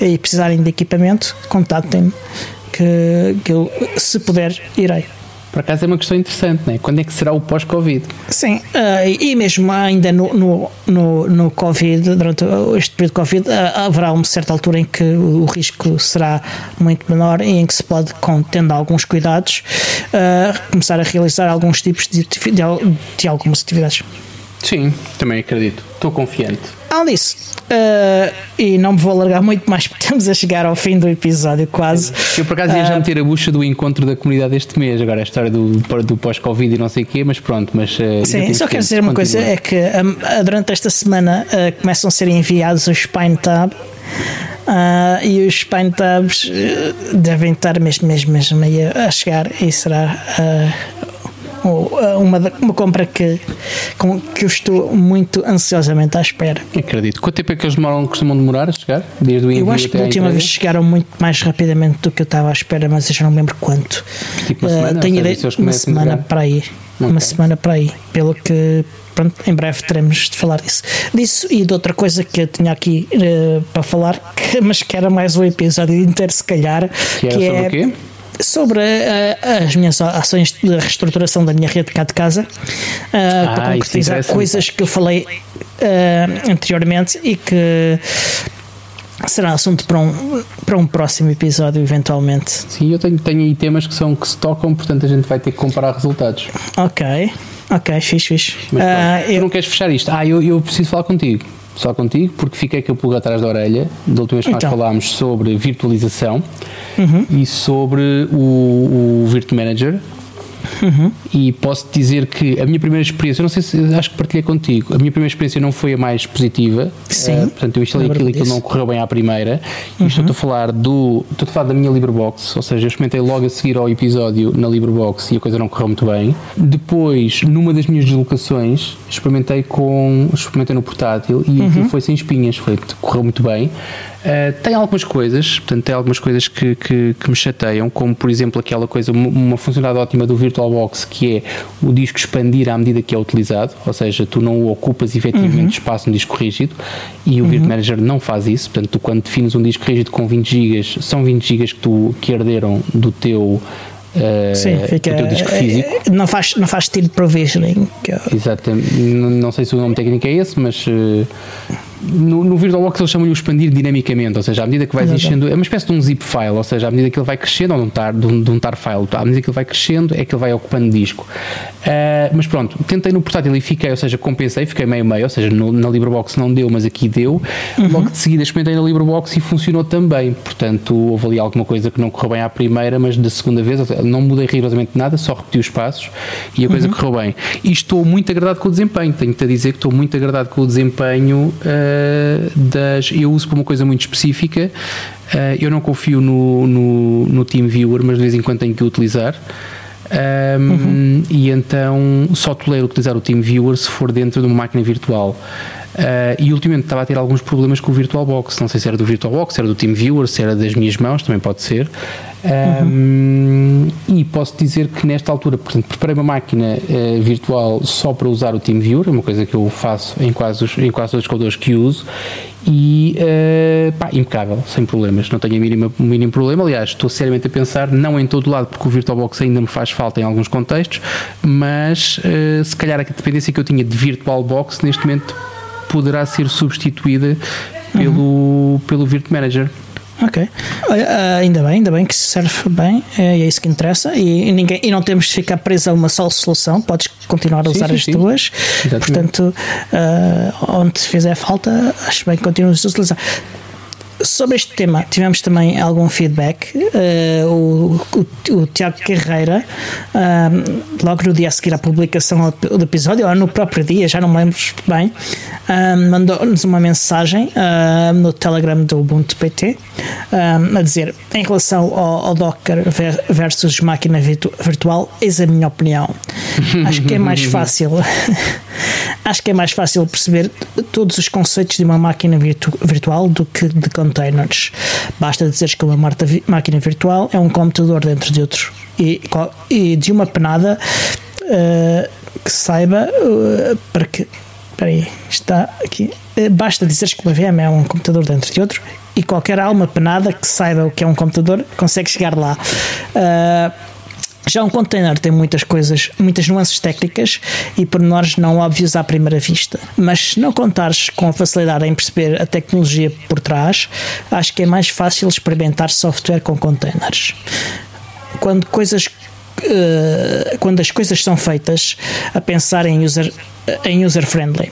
e precisarem de equipamento, contatem-me que, que eu, se puder, irei. Por acaso é uma questão interessante, não é? Quando é que será o pós-Covid? Sim, ah, e mesmo ainda no, no, no, no Covid, durante este período de Covid, ah, haverá uma certa altura em que o, risco será muito menor e em que se pode, tendo alguns cuidados, ah, começar a realizar alguns tipos de, de, de algumas atividades. Sim, também acredito. Estou confiante. Além disso, ah, e não me vou alargar muito mais porque estamos a chegar ao fim do episódio quase. Eu por acaso ia já Ah, meter a bucha do encontro da comunidade este mês, agora a história do, do pós-Covid e não sei o quê, mas pronto, mas. eh, ainda Sim, só quero dizer uma coisa: é que ah, durante esta semana começam a ser enviados os Spine Tab. e os Spine Tabs devem estar mesmo, mesmo, mesmo a, chegar e será uma, da- uma compra que, com, que eu estou muito ansiosamente à espera. Acredito. Quanto tempo é que eles demoram, costumam demorar a chegar? Desde o Eu acho que da última vez chegaram muito mais rapidamente do que eu estava à espera, mas eu já não me lembro quanto. Tipo uma Ah, semana? Ou tenho ideia se uma semana para aí. Uma Ok. semana para aí. Pelo que, pronto, em breve teremos de falar disso. Disso e de outra coisa que eu tinha aqui eh, para falar, que- mas que era mais um episódio inteiro, se calhar. Que era sobre é o quê? Sobre eh, as minhas ações de reestruturação da minha rede cá de casa eh, Ah, para concretizar coisas que eu falei eh, anteriormente e que será assunto para um, para um próximo episódio eventualmente Sim, eu tenho, tenho aí temas que são que se tocam, portanto a gente vai ter que comparar resultados. ok ok fixe fixe Mas tu eu- não queres fechar isto? Ah, eu, eu preciso falar contigo. Só contigo, porque fiquei com o pulga atrás da orelha. Da última vez que então. nós falámos sobre virtualização uhum. e sobre o, o Virt Manager. Uhum. E posso dizer que a minha primeira experiência, não sei se acho que partilhei contigo, a minha primeira experiência não foi a mais positiva. Sim. Uh, portanto, eu instalei aquilo e aquilo não correu bem à primeira. Uhum. E estou a falar do. Estou a falar da minha LibreBox, ou seja, eu experimentei logo a seguir ao episódio na LibreBox e a coisa não correu muito bem. Depois, numa das minhas deslocações, experimentei com. experimentei no portátil e uhum. aquilo foi sem espinhas, foi, correu muito bem. Uh, tem algumas coisas, portanto, tem algumas coisas que, que, que, me chateiam, como por exemplo aquela coisa, uma funcionalidade ótima do VirtualBox que é o disco expandir à medida que é utilizado, ou seja, tu não ocupas efetivamente uhum. espaço no disco rígido e o uhum. Manager não faz isso, portanto, tu quando defines um disco rígido com 20 GB, são 20 GB que, tu, que herderam do teu Uh, Sim, fica, o disco físico. Eh, não faz, não faz tipo provisioning. Exatamente. Não, não, sei se o nome técnico é esse, mas uh, no, no VirtualBox eles chamam-lhe o expandir dinamicamente, ou seja, à medida que vais enchendo, é uma espécie de um zip file, ou seja, à medida que ele vai crescendo, ou de um tar, de um, de um tar file, à medida que ele vai crescendo, é que ele vai ocupando disco. Uh, mas pronto, tentei no portátil e fiquei, ou seja, compensei, fiquei meio-meio, ou seja, no, na LibreBox não deu, mas aqui deu. Uhum. Logo de seguida experimentei na LibreBox e funcionou também. Portanto, houve ali alguma coisa que não correu bem à primeira, mas da segunda vez, seja, não mudei rigorosamente nada, só repeti os passos e a coisa uhum. correu bem. E estou muito agradado com o desempenho, tenho-te a dizer que estou muito agradado com o desempenho. Uh, das. Eu uso para uma coisa muito específica. Uh, eu não confio no, no, no TeamViewer, mas de vez em quando tenho que utilizar. Um, uhum. E então só tolero utilizar o TeamViewer se for dentro de uma máquina virtual. Uh, e ultimamente estava a ter alguns problemas com o VirtualBox. Não sei se era do VirtualBox, se era do TeamViewer, se era das minhas mãos, também pode ser. Uhum. e posso dizer que nesta altura, portanto, preparei uma máquina uh, virtual só para usar o TeamViewer, é uma coisa que eu faço em quase, os, em quase todos os computadores que uso. E uh, pá, impecável, sem problemas, não tenho o mínimo, mínimo problema. Aliás, estou seriamente a pensar, não em todo lado, porque o VirtualBox ainda me faz falta em alguns contextos, mas se calhar a dependência que eu tinha de VirtualBox neste momento poderá ser substituída pelo, uhum. pelo Virt Manager. Ok. Olha, ainda bem, ainda bem que se serve bem, é, é isso que interessa e, e, ninguém, e não temos de ficar preso a uma só solução, podes continuar a usar sim, as sim. duas. Exatamente. Portanto, uh, onde fizer falta, acho bem que continuas a utilizar. Sobre este tema, tivemos também algum feedback. Uh, o, o, o, Tiago Carreira, uh, logo no dia a seguir à publicação do episódio, ou no próprio dia, já não me lembro bem, uh, mandou-nos uma mensagem no Telegram do Ubuntu PT a dizer: em relação ao, ao Docker versus máquina virtu virtual, eis a minha opinião. Acho que é mais fácil. acho que é mais fácil perceber todos os conceitos de uma máquina virtu virtual do que de containers. Basta dizer que uma máquina virtual é um computador dentro de outro e, e de uma penada uh, que saiba uh, para que. Espera aí, está aqui. Uh, basta dizer que uma VM é um computador dentro de outro e qualquer alma penada que saiba o que é um computador consegue chegar lá. Uh, já um container tem muitas coisas, muitas nuances técnicas e pormenores não óbvios à primeira vista. Mas se não contares com a facilidade em perceber a tecnologia por trás, acho que é mais fácil experimentar software com containers. Quando coisas Uh, quando as coisas são feitas a pensar em user, em user friendly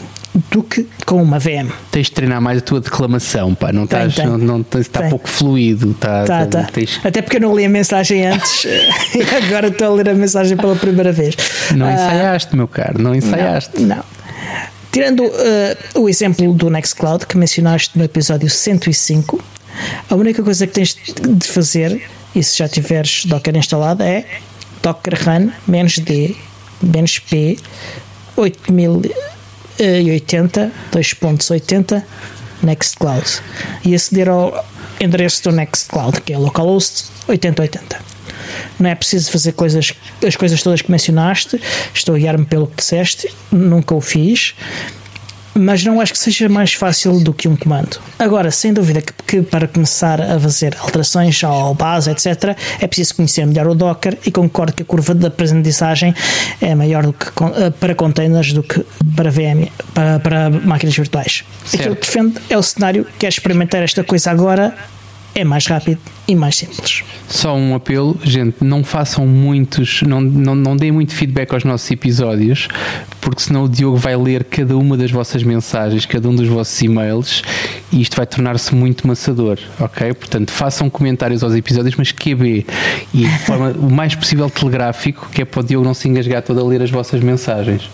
do que com uma VM. Tens de treinar mais a tua declamação, pá, não estás, tem. não, não está tem. pouco fluido, tá, tá, tá. Tens... Até porque eu não li a mensagem antes e agora estou a ler a mensagem pela primeira vez. Não uh, ensaiaste, meu caro, não ensaiaste. Não. não. Tirando uh, o exemplo do Nextcloud que mencionaste no episódio 105, a única coisa que tens de fazer, e se já tiveres Docker instalado, é docker run "-d "-p 8080 2.80 Nextcloud e aceder ao endereço do Nextcloud que é localhost 8080 não é preciso fazer coisas, as coisas todas que mencionaste. Estou a guiar-me pelo que disseste, nunca o fiz mas não acho que seja mais fácil do que um comando. Agora, sem dúvida que, que, para começar a fazer alterações ao base, etc., é preciso conhecer melhor o Docker e concordo que a curva de aprendizagem é maior do que, eh, para containers do que para VM, para, para máquinas virtuais. Certo. Aquilo que defende é o cenário que é experimentar esta coisa agora é mais rápido e mais simples. Só um apelo, gente, não façam muitos, não, não, não deem muito feedback aos nossos episódios, porque senão o Diogo vai ler cada uma das vossas mensagens, cada um dos vossos e-mails e isto vai tornar-se muito maçador, ok? Portanto, façam comentários aos episódios, mas QB e de forma o mais possível telegráfico, que é para o Diogo não se engasgar todo a ler as vossas mensagens.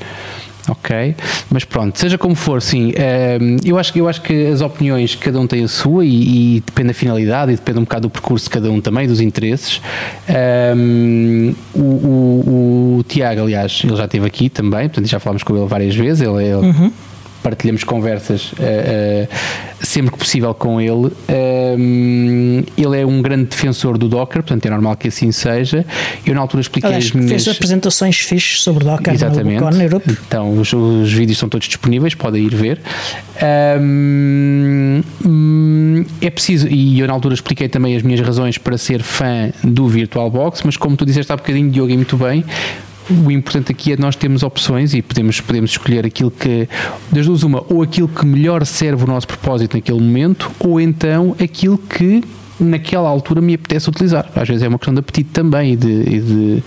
Ok, mas pronto, seja como for, sim, ehm, eu, acho, eu acho que as opiniões, cada um tem a sua e, e depende da finalidade e depende um bocado do percurso de cada um também, dos interesses. Um, ehm, o, o, o, Tiago, aliás, ele já esteve aqui também, portanto já falámos com ele várias vezes, ele, ele uhum partilhamos conversas uh, uh, sempre que possível com ele. Um, ele é um grande defensor do Docker, portanto é normal que assim seja. Eu na altura expliquei Aliás, as minhas... fez apresentações fixes sobre Docker Exatamente. no Europe. Então os, os, vídeos estão todos disponíveis, podem ir ver. Um, é preciso, e eu na altura expliquei também as minhas razões para ser fã do VirtualBox, mas como tu disseste há bocadinho, Diogo, e muito bem, o importante aqui é nós termos opções e podemos, podemos escolher aquilo que, das duas, uma, ou aquilo que melhor serve o nosso propósito naquele momento, ou então aquilo que naquela altura me apetece utilizar. Às vezes é uma questão de apetite também e de, de,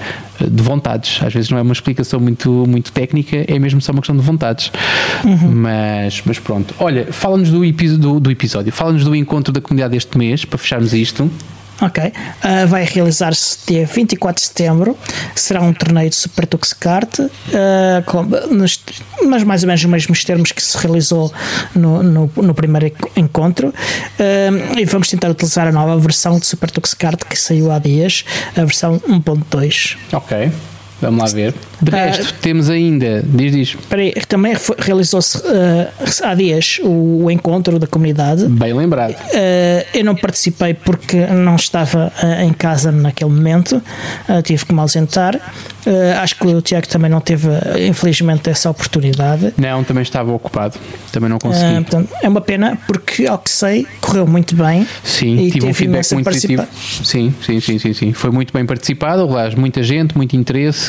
de, vontades. Às vezes não é uma explicação muito, muito técnica, é mesmo só uma questão de vontades. Uhum. Mas, mas pronto. Olha, fala-nos do, do, do episódio, fala-nos do encontro da comunidade este mês, para fecharmos isto. Ok. Uh, vai realizar-se dia 24 de setembro. Será um torneio de Super Tux Kart, uh, com, nos, mas mais ou menos nos mesmos termos que se realizou no, no, no primeiro encontro. Uh, e vamos tentar utilizar a nova versão de Super Tux Kart que saiu há dias, a versão 1.2. Ok. Vamos lá ver. De ah, resto, uh, temos ainda. Diz, diz. Peraí, também realizou-se uh, há dias o, o, encontro da comunidade. Bem lembrado. Uh, eu não participei porque não estava em casa naquele momento, tive que me ausentar. acho que o Tiago também não teve, infelizmente, essa oportunidade. Não, também estava ocupado. Também não consegui. Portanto, é uma pena porque, ao que sei, correu muito bem. Sim, tive um feedback muito positivo. Sim, sim, sim, sim, sim. Foi muito bem participado. Aliás, muita gente, muito interesse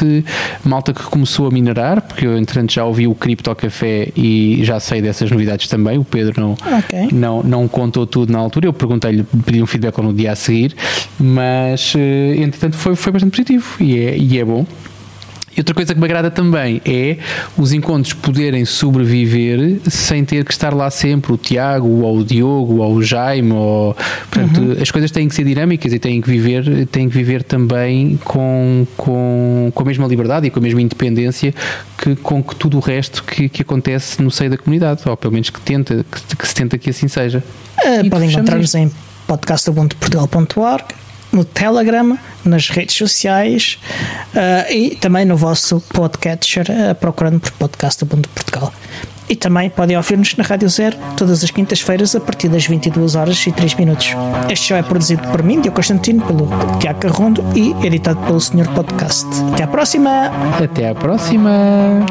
malta que começou a minerar, porque eu entretanto já ouvi o Cripto Café e já sei dessas novidades também. O Pedro não, okay. não, não contou tudo na altura. Eu perguntei-lhe, pedi um feedback no dia a seguir, mas eh, entretanto foi, foi bastante positivo e é, e é bom. E outra coisa que me agrada também é os encontros poderem sobreviver sem ter que estar lá sempre o Tiago, ou o Diogo, ou o Jaime, ou, portanto, uhum. as coisas têm que ser dinâmicas e têm que viver, têm que viver também com, com, com a mesma liberdade e com a mesma independência que com que tudo o resto que, que acontece no seio da comunidade, ou pelo menos que, tenta, que, que se tenta que assim seja. Uh, podem encontrar-nos em podcast.portugal.org no Telegram, nas redes sociais uh, e também no vosso podcatcher, uh, procurando por Podcast Ubuntu Portugal. E também podem ouvir-nos na Rádio Zero todas as quintas-feiras a partir das 22 horas e 3 minutos. Este show é produzido por mim, Diogo Constantino, pelo Tiago Carrondo e editado pelo Senhor Podcast. Até à próxima! Até à próxima!